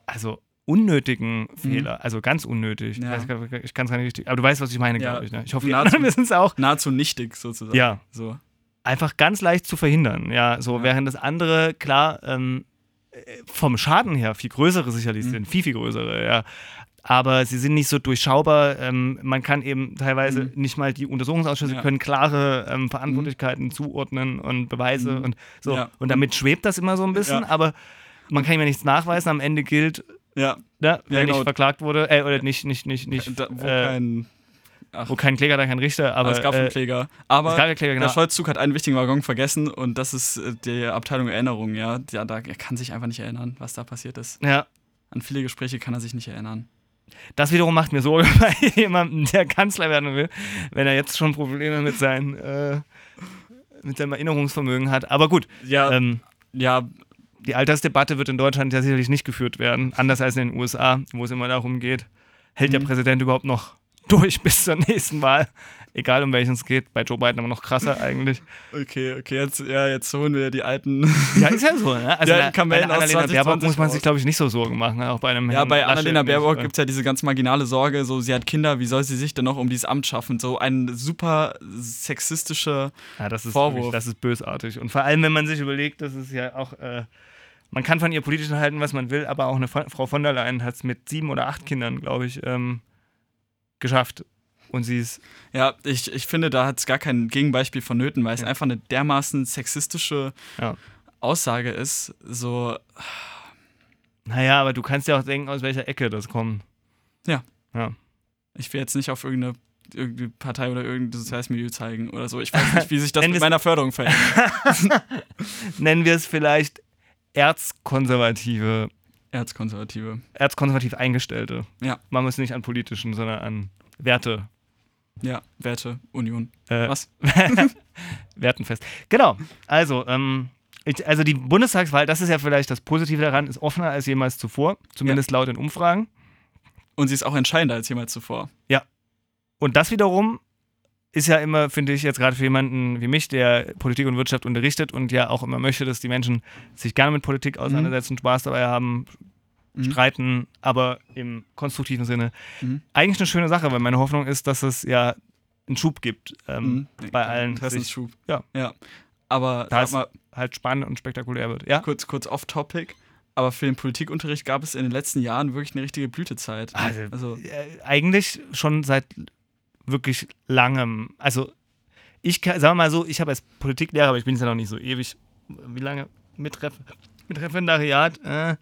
also unnötigen. Fehler, mhm. also ganz unnötig. Ja. Ich, kann es gar nicht richtig, aber du weißt, was ich meine, ja. glaube ich. Ne? Ich hoffe, nahezu, wir wissen es auch. Nahezu nichtig sozusagen. Ja. So. Einfach ganz leicht zu verhindern, ja. So, ja. während das andere, klar, ähm, vom Schaden her viel größere sicherlich mhm. sind, viel, viel größere, ja. Aber sie sind nicht so durchschaubar. Ähm, man kann eben teilweise mhm. nicht mal die Untersuchungsausschüsse können klare ähm, Verantwortlichkeiten mhm. zuordnen und Beweise mhm. und so. Und damit schwebt das immer so ein bisschen, aber man kann ihm ja nichts nachweisen. Am Ende gilt, ja. Ne? Wer ja, genau. nicht verklagt wurde, äh, oder nicht, nicht, nicht, nicht. Da, wo, äh, kein, wo kein Kläger, da kein Richter, aber. es gab einen äh, Kläger. Aber Kläger, genau. der Scholzzug hat einen wichtigen Waggon vergessen und das ist äh, die Abteilung Erinnerung, ja. ja. Da er kann sich einfach nicht erinnern, was da passiert ist. Ja. An viele Gespräche kann er sich nicht erinnern. Das wiederum macht mir Sorge bei jemandem, der Kanzler werden will, wenn er jetzt schon Probleme mit, seinen, äh, mit seinem Erinnerungsvermögen hat. Aber gut. Ja, ähm, ja die Altersdebatte wird in Deutschland ja sicherlich nicht geführt werden, anders als in den USA, wo es immer darum geht, hält mhm. der Präsident überhaupt noch durch bis zur nächsten Wahl? Egal um welchen es geht, bei Joe Biden aber noch krasser eigentlich. Okay, okay, jetzt, ja, jetzt holen wir die alten. Ja, ist ja so, ne? Also ja, bei, Annalena Baerbock muss man sich, glaube ich, nicht so Sorgen machen, ne? auch bei einem Ja, Herrn bei Annalena Baerbock gibt es ja diese ganz marginale Sorge, so sie hat Kinder, wie soll sie sich denn noch um dieses Amt schaffen? So ein super sexistischer ja, das ist Vorwurf. Wirklich, das ist bösartig. Und vor allem, wenn man sich überlegt, dass es ja auch äh, man kann von ihr politisch halten, was man will, aber auch eine Frau von der Leyen hat es mit sieben oder acht Kindern, glaube ich, ähm, geschafft. Und sie ist. Ja, ich, ich finde, da hat es gar kein Gegenbeispiel vonnöten, weil es einfach eine dermaßen sexistische ja. Aussage ist. So. Naja, aber du kannst ja auch denken, aus welcher Ecke das kommt. Ja. Ja. Ich will jetzt nicht auf irgendeine irgendeine Partei oder irgendein soziales Milieu zeigen oder so. Ich weiß nicht, wie sich das mit meiner Förderung verhält. Nennen wir es vielleicht erzkonservative. Erzkonservative. Erzkonservativ Eingestellte. Ja. Man muss nicht an politischen, sondern an Werte. Ja, Werte, Union. Äh, Was? Wertenfest. Genau. Also, ähm, ich, also die Bundestagswahl, das ist ja vielleicht das Positive daran, ist offener als jemals zuvor, zumindest ja. laut den Umfragen. Und sie ist auch entscheidender als jemals zuvor. Ja. Und das wiederum ist ja immer, finde ich, jetzt gerade für jemanden wie mich, der Politik und Wirtschaft unterrichtet und ja auch immer möchte, dass die Menschen sich gerne mit Politik auseinandersetzen, mhm. Spaß dabei haben, mhm. streiten, aber im konstruktiven Sinne. Mhm. Eigentlich eine schöne Sache, weil meine Hoffnung ist, dass es ja einen Schub gibt ähm, mhm. bei allen. Interessensschub. Ja. ja. Aber da mal, halt spannend und spektakulär wird. Ja? Kurz, kurz off-topic. Aber für den Politikunterricht gab es in den letzten Jahren wirklich eine richtige Blütezeit. Also, also äh, eigentlich schon seit wirklich langem, also ich kann, sagen wir mal so, ich habe als Politiklehrer, aber ich bin es ja noch nicht so ewig, wie lange mit, Ref mit Referendariat? Äh,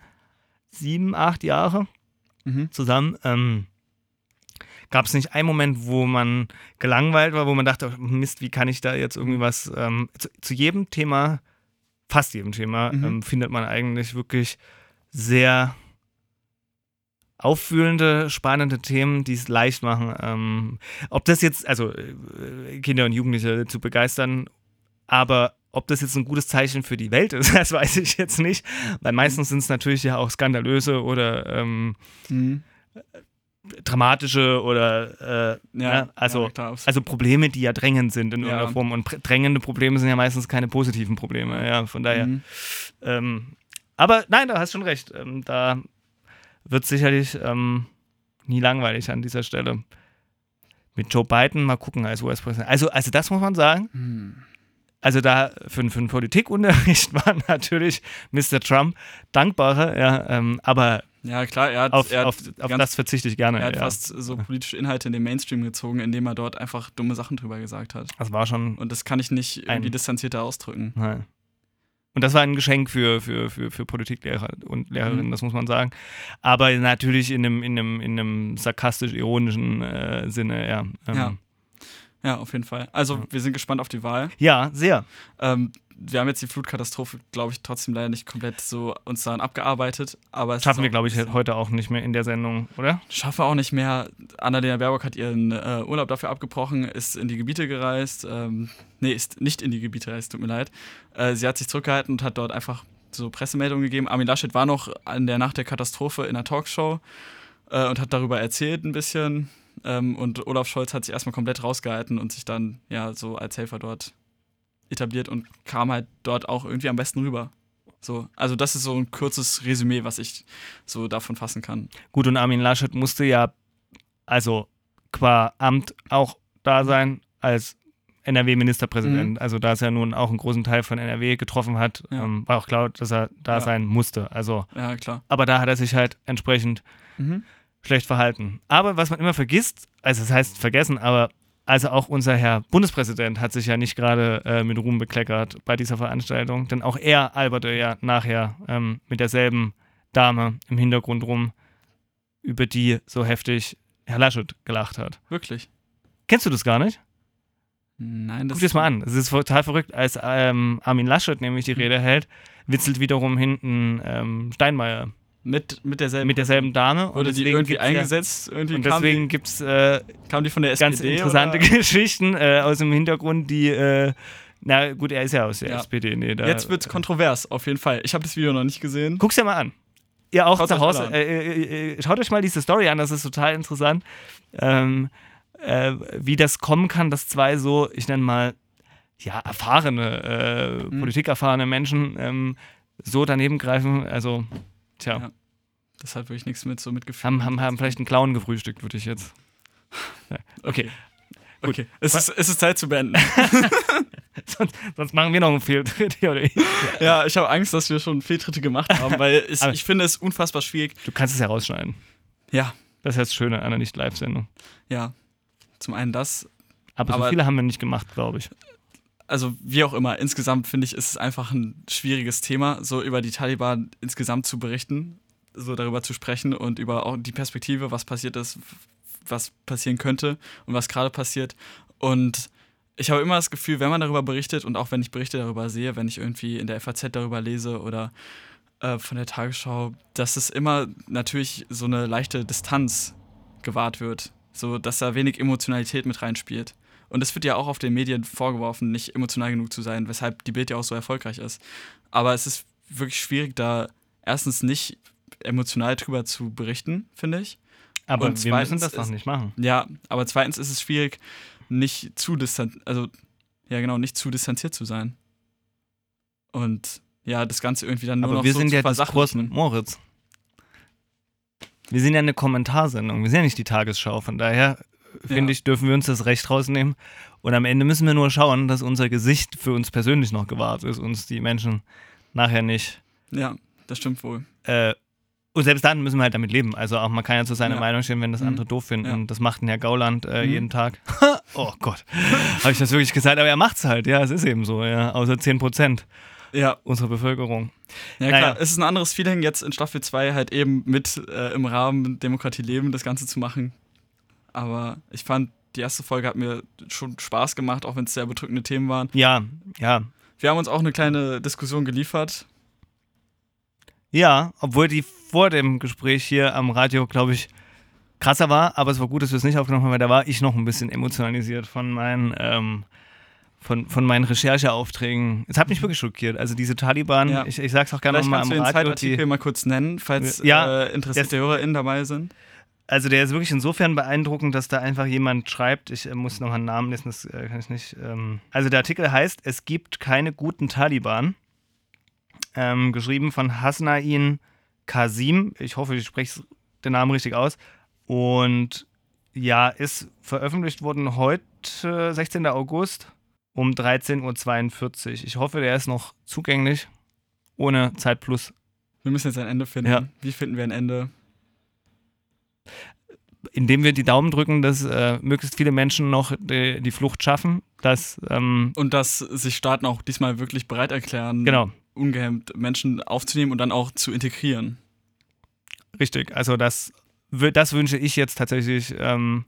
sieben, acht Jahre mhm. zusammen. Ähm, Gab es nicht einen Moment, wo man gelangweilt war, wo man dachte, Mist, wie kann ich da jetzt irgendwie was ähm, zu, zu, jedem Thema, fast jedem Thema, mhm. ähm, findet man eigentlich wirklich sehr auffühlende, spannende Themen, die es leicht machen. Ähm, ob das jetzt, also äh, Kinder und Jugendliche zu begeistern, aber ob das jetzt ein gutes Zeichen für die Welt ist, das weiß ich jetzt nicht. Weil meistens sind es natürlich ja auch skandalöse oder ähm, mhm. dramatische oder äh, ja, ja, also, ja, also Probleme, die ja drängend sind in irgendeiner Form. Und drängende Probleme sind ja meistens keine positiven Probleme. Ja, von daher. Mhm. Ähm, aber nein, da hast schon recht. Ähm, da wird sicherlich ähm, nie langweilig an dieser Stelle. Mit Joe Biden mal gucken als US-Präsident. Also, also das muss man sagen. Hm. Also da für, für einen Politikunterricht war natürlich Mr. Trump dankbarer, ja, ähm, aber ja, klar, er hat, auf, er hat auf, auf ganz, das verzichte ich gerne. Er hat ja. fast so politische Inhalte in den Mainstream gezogen, indem er dort einfach dumme Sachen drüber gesagt hat. Das war schon. Und das kann ich nicht irgendwie distanzierter ausdrücken. Nein. Und das war ein Geschenk für, für, für, für Politiklehrer und Lehrerinnen, mhm. das muss man sagen. Aber natürlich in einem, in einem, in einem sarkastisch-ironischen äh, Sinne, ja. Ähm. ja. Ja, auf jeden Fall. Also, wir sind gespannt auf die Wahl. Ja, sehr. Ähm, wir haben jetzt die Flutkatastrophe, glaube ich, trotzdem leider nicht komplett so uns daran abgearbeitet. Aber Schaffen wir, glaube ich, bisschen- heute auch nicht mehr in der Sendung, oder? Schaffen wir auch nicht mehr. Annalena Baerbock hat ihren äh, Urlaub dafür abgebrochen, ist in die Gebiete gereist. Ähm, nee, ist nicht in die Gebiete gereist, tut mir leid. Äh, sie hat sich zurückgehalten und hat dort einfach so Pressemeldungen gegeben. Armin Laschet war noch an der Nacht der Katastrophe in einer Talkshow äh, und hat darüber erzählt ein bisschen. Ähm, und Olaf Scholz hat sich erstmal komplett rausgehalten und sich dann ja so als Helfer dort etabliert und kam halt dort auch irgendwie am besten rüber. So, also das ist so ein kurzes Resümee, was ich so davon fassen kann. Gut, und Armin Laschet musste ja also qua Amt auch da sein als NRW-Ministerpräsident. Also da es ja nun auch einen großen Teil von NRW getroffen hat, Ja. ähm, war auch klar, dass er da Ja. sein musste. Also, Ja, klar. aber da hat er sich halt entsprechend Mhm. schlecht verhalten. Aber was man immer vergisst, also das heißt vergessen, aber also auch unser Herr Bundespräsident hat sich ja nicht gerade äh, mit Ruhm bekleckert bei dieser Veranstaltung, denn auch er alberte ja nachher ähm, mit derselben Dame im Hintergrund rum, über die so heftig Herr Laschet gelacht hat. Wirklich. Kennst du das gar nicht? Nein, das Guck dir das mal an. Es ist total verrückt, als ähm, Armin Laschet nämlich die Rede hält, witzelt wiederum hinten ähm, Steinmeier Mit, mit derselben. mit derselben Dame. Wurde die irgendwie gibt's ja- eingesetzt? irgendwie Und deswegen gibt es äh, die, kam die von der SPD? ganz interessante oder? Geschichten äh, aus dem Hintergrund, die, äh, na gut, er ist ja aus der Ja. SPD. Nee, da, Jetzt wird kontrovers, auf jeden Fall. Ich habe das Video noch nicht gesehen. Guck's dir mal an. Ihr auch zu Hause. an. Äh, äh, äh, schaut euch mal diese Story an, das ist total interessant. Ähm, äh, wie das kommen kann, dass zwei so, ich nenne mal, ja, erfahrene, äh, Mhm. politikerfahrene Menschen ähm, so daneben greifen. Also, tja, Ja. Das hat wirklich nichts mit so mitgefühlt. haben, haben, haben vielleicht einen Clown gefrühstückt, würde ich jetzt. Okay. Okay, es ist, es ist Zeit zu beenden. sonst, sonst machen wir noch einen Fehltritt ja, ich habe Angst, dass wir schon Fehltritte gemacht haben, weil es, ich finde es unfassbar schwierig. Du kannst es ja rausschneiden. Ja, Das ist das Schöne an einer Nicht-Live-Sendung. ja. Zum einen das, Aber, so Aber- viele haben wir nicht gemacht, glaube ich. Also wie auch immer, insgesamt finde ich, ist es einfach ein schwieriges Thema, so über die Taliban insgesamt zu berichten, so darüber zu sprechen und über auch die Perspektive, was passiert ist, was passieren könnte und was gerade passiert. Und ich habe immer das Gefühl, wenn man darüber berichtet und auch wenn ich Berichte darüber sehe, wenn ich irgendwie in der FAZ darüber lese oder äh, von der Tagesschau, dass es immer natürlich so eine leichte Distanz gewahrt wird, so dass da wenig Emotionalität mit reinspielt. Und es wird ja auch auf den Medien vorgeworfen, nicht emotional genug zu sein, weshalb die Bild ja auch so erfolgreich ist. Aber es ist wirklich schwierig, da erstens nicht emotional drüber zu berichten, finde ich. Aber Und wir müssen das doch nicht machen. Ja, aber zweitens ist es schwierig, nicht zu distanziert, also ja genau, nicht zu distanziert zu sein. Und ja, das Ganze irgendwie dann nur Aber noch wir so sind zu ja Diskurs mit Moritz. Wir sind ja eine Kommentarsendung. Wir sind ja nicht die Tagesschau. Von daher, finde Ja. ich, dürfen wir uns das Recht rausnehmen. Und am Ende müssen wir nur schauen, dass unser Gesicht für uns persönlich noch gewahrt ist, uns die Menschen nachher nicht. Ja, das stimmt wohl. Äh, und selbst dann müssen wir halt damit leben. Also auch man kann ja zu seiner Ja. Meinung stehen, wenn das Mhm. andere doof finden. Ja. Und das macht ein Herr Gauland äh, Mhm. jeden Tag. oh Gott. Habe ich das wirklich gesagt? Aber er macht's halt. Ja, es ist eben so. Ja. Außer 10 Prozent Ja, unserer Bevölkerung. ja Naja. klar. Es ist ein anderes Feeling, jetzt in Staffel 2 halt eben mit äh, im Rahmen Demokratie leben, das Ganze zu machen. Aber ich fand, die erste Folge hat mir schon Spaß gemacht, auch wenn es sehr bedrückende Themen waren. Ja, ja. Wir haben uns auch eine kleine Diskussion geliefert. Ja, obwohl die vor dem Gespräch hier am Radio, glaube ich, krasser war, aber es war gut, dass wir es nicht aufgenommen haben, weil da war ich noch ein bisschen emotionalisiert von meinen, ähm, von, von meinen Rechercheaufträgen. Es hat mich wirklich schockiert. Also diese Taliban, Ja. ich, ich sag's auch gerne nochmal kannst am du den Radio. Zeitartikel Die, mal kurz nennen, falls Ja, äh, interessierte HörerInnen dabei sind. Also der ist wirklich insofern beeindruckend, dass da einfach jemand schreibt, ich äh, muss noch einen Namen lesen, das äh, kann ich nicht. Ähm, also der Artikel heißt, es gibt keine guten Taliban. Ähm, geschrieben von Hasnain Kasim. Ich hoffe, ich spreche den Namen richtig aus. Und ja, ist veröffentlicht worden heute, 16. August, um 13.42 Uhr. Ich hoffe, der ist noch zugänglich, ohne Zeit plus. Wir müssen jetzt ein Ende finden. Ja. Wie finden wir ein Ende? Indem wir die Daumen drücken, dass äh, möglichst viele Menschen noch die, die Flucht schaffen. Dass, ähm, Und dass sich Staaten auch diesmal wirklich bereit erklären, genau, ungehemmt Menschen aufzunehmen und dann auch zu integrieren. richtig. Also das, das wünsche ich jetzt tatsächlich ähm,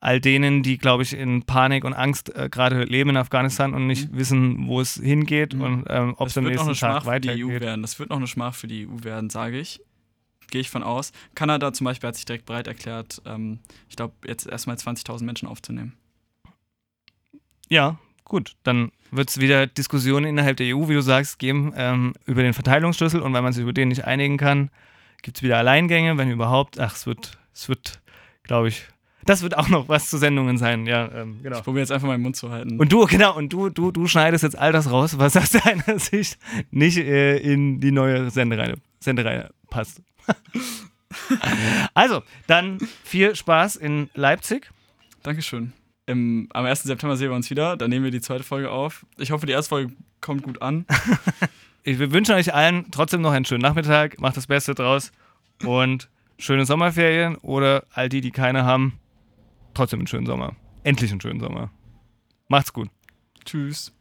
all denen, die, glaube ich, in Panik und Angst äh, gerade leben in Afghanistan und nicht wissen, wo es hingeht Mhm. und ähm, ob es Das am wird noch nächsten eine Schmach Tag für die EU weitergeht. werden. Das wird noch eine Schmach für die EU werden, sage ich. Gehe ich von aus. Kanada zum Beispiel hat sich direkt bereit erklärt, ähm, ich glaube, jetzt erstmal 20.000 Menschen aufzunehmen. Ja, gut. Dann wird es wieder Diskussionen innerhalb der EU, wie du sagst, geben ähm, über den Verteilungsschlüssel und wenn man sich über den nicht einigen kann, gibt es wieder Alleingänge, wenn überhaupt. Ach, es wird, es wird, glaube ich, das wird auch noch was zu Sendungen sein, ja, ähm, genau. Ich probiere jetzt einfach meinen Mund zu halten. Und du, genau, und du, du, du schneidest jetzt all das raus, was aus deiner Sicht nicht äh, in die neue Sendereihe, Sendereihe passt. also, dann viel Spaß in Leipzig. Dankeschön. Im, am 1. September sehen wir uns wieder. Dann nehmen wir die zweite Folge auf. Ich hoffe, die erste Folge kommt gut an. Ich wir wünschen euch allen trotzdem noch einen schönen Nachmittag. Macht das Beste draus und schöne Sommerferien oder all die, die keine haben, trotzdem einen schönen Sommer. Endlich einen schönen Sommer. Macht's gut. Tschüss.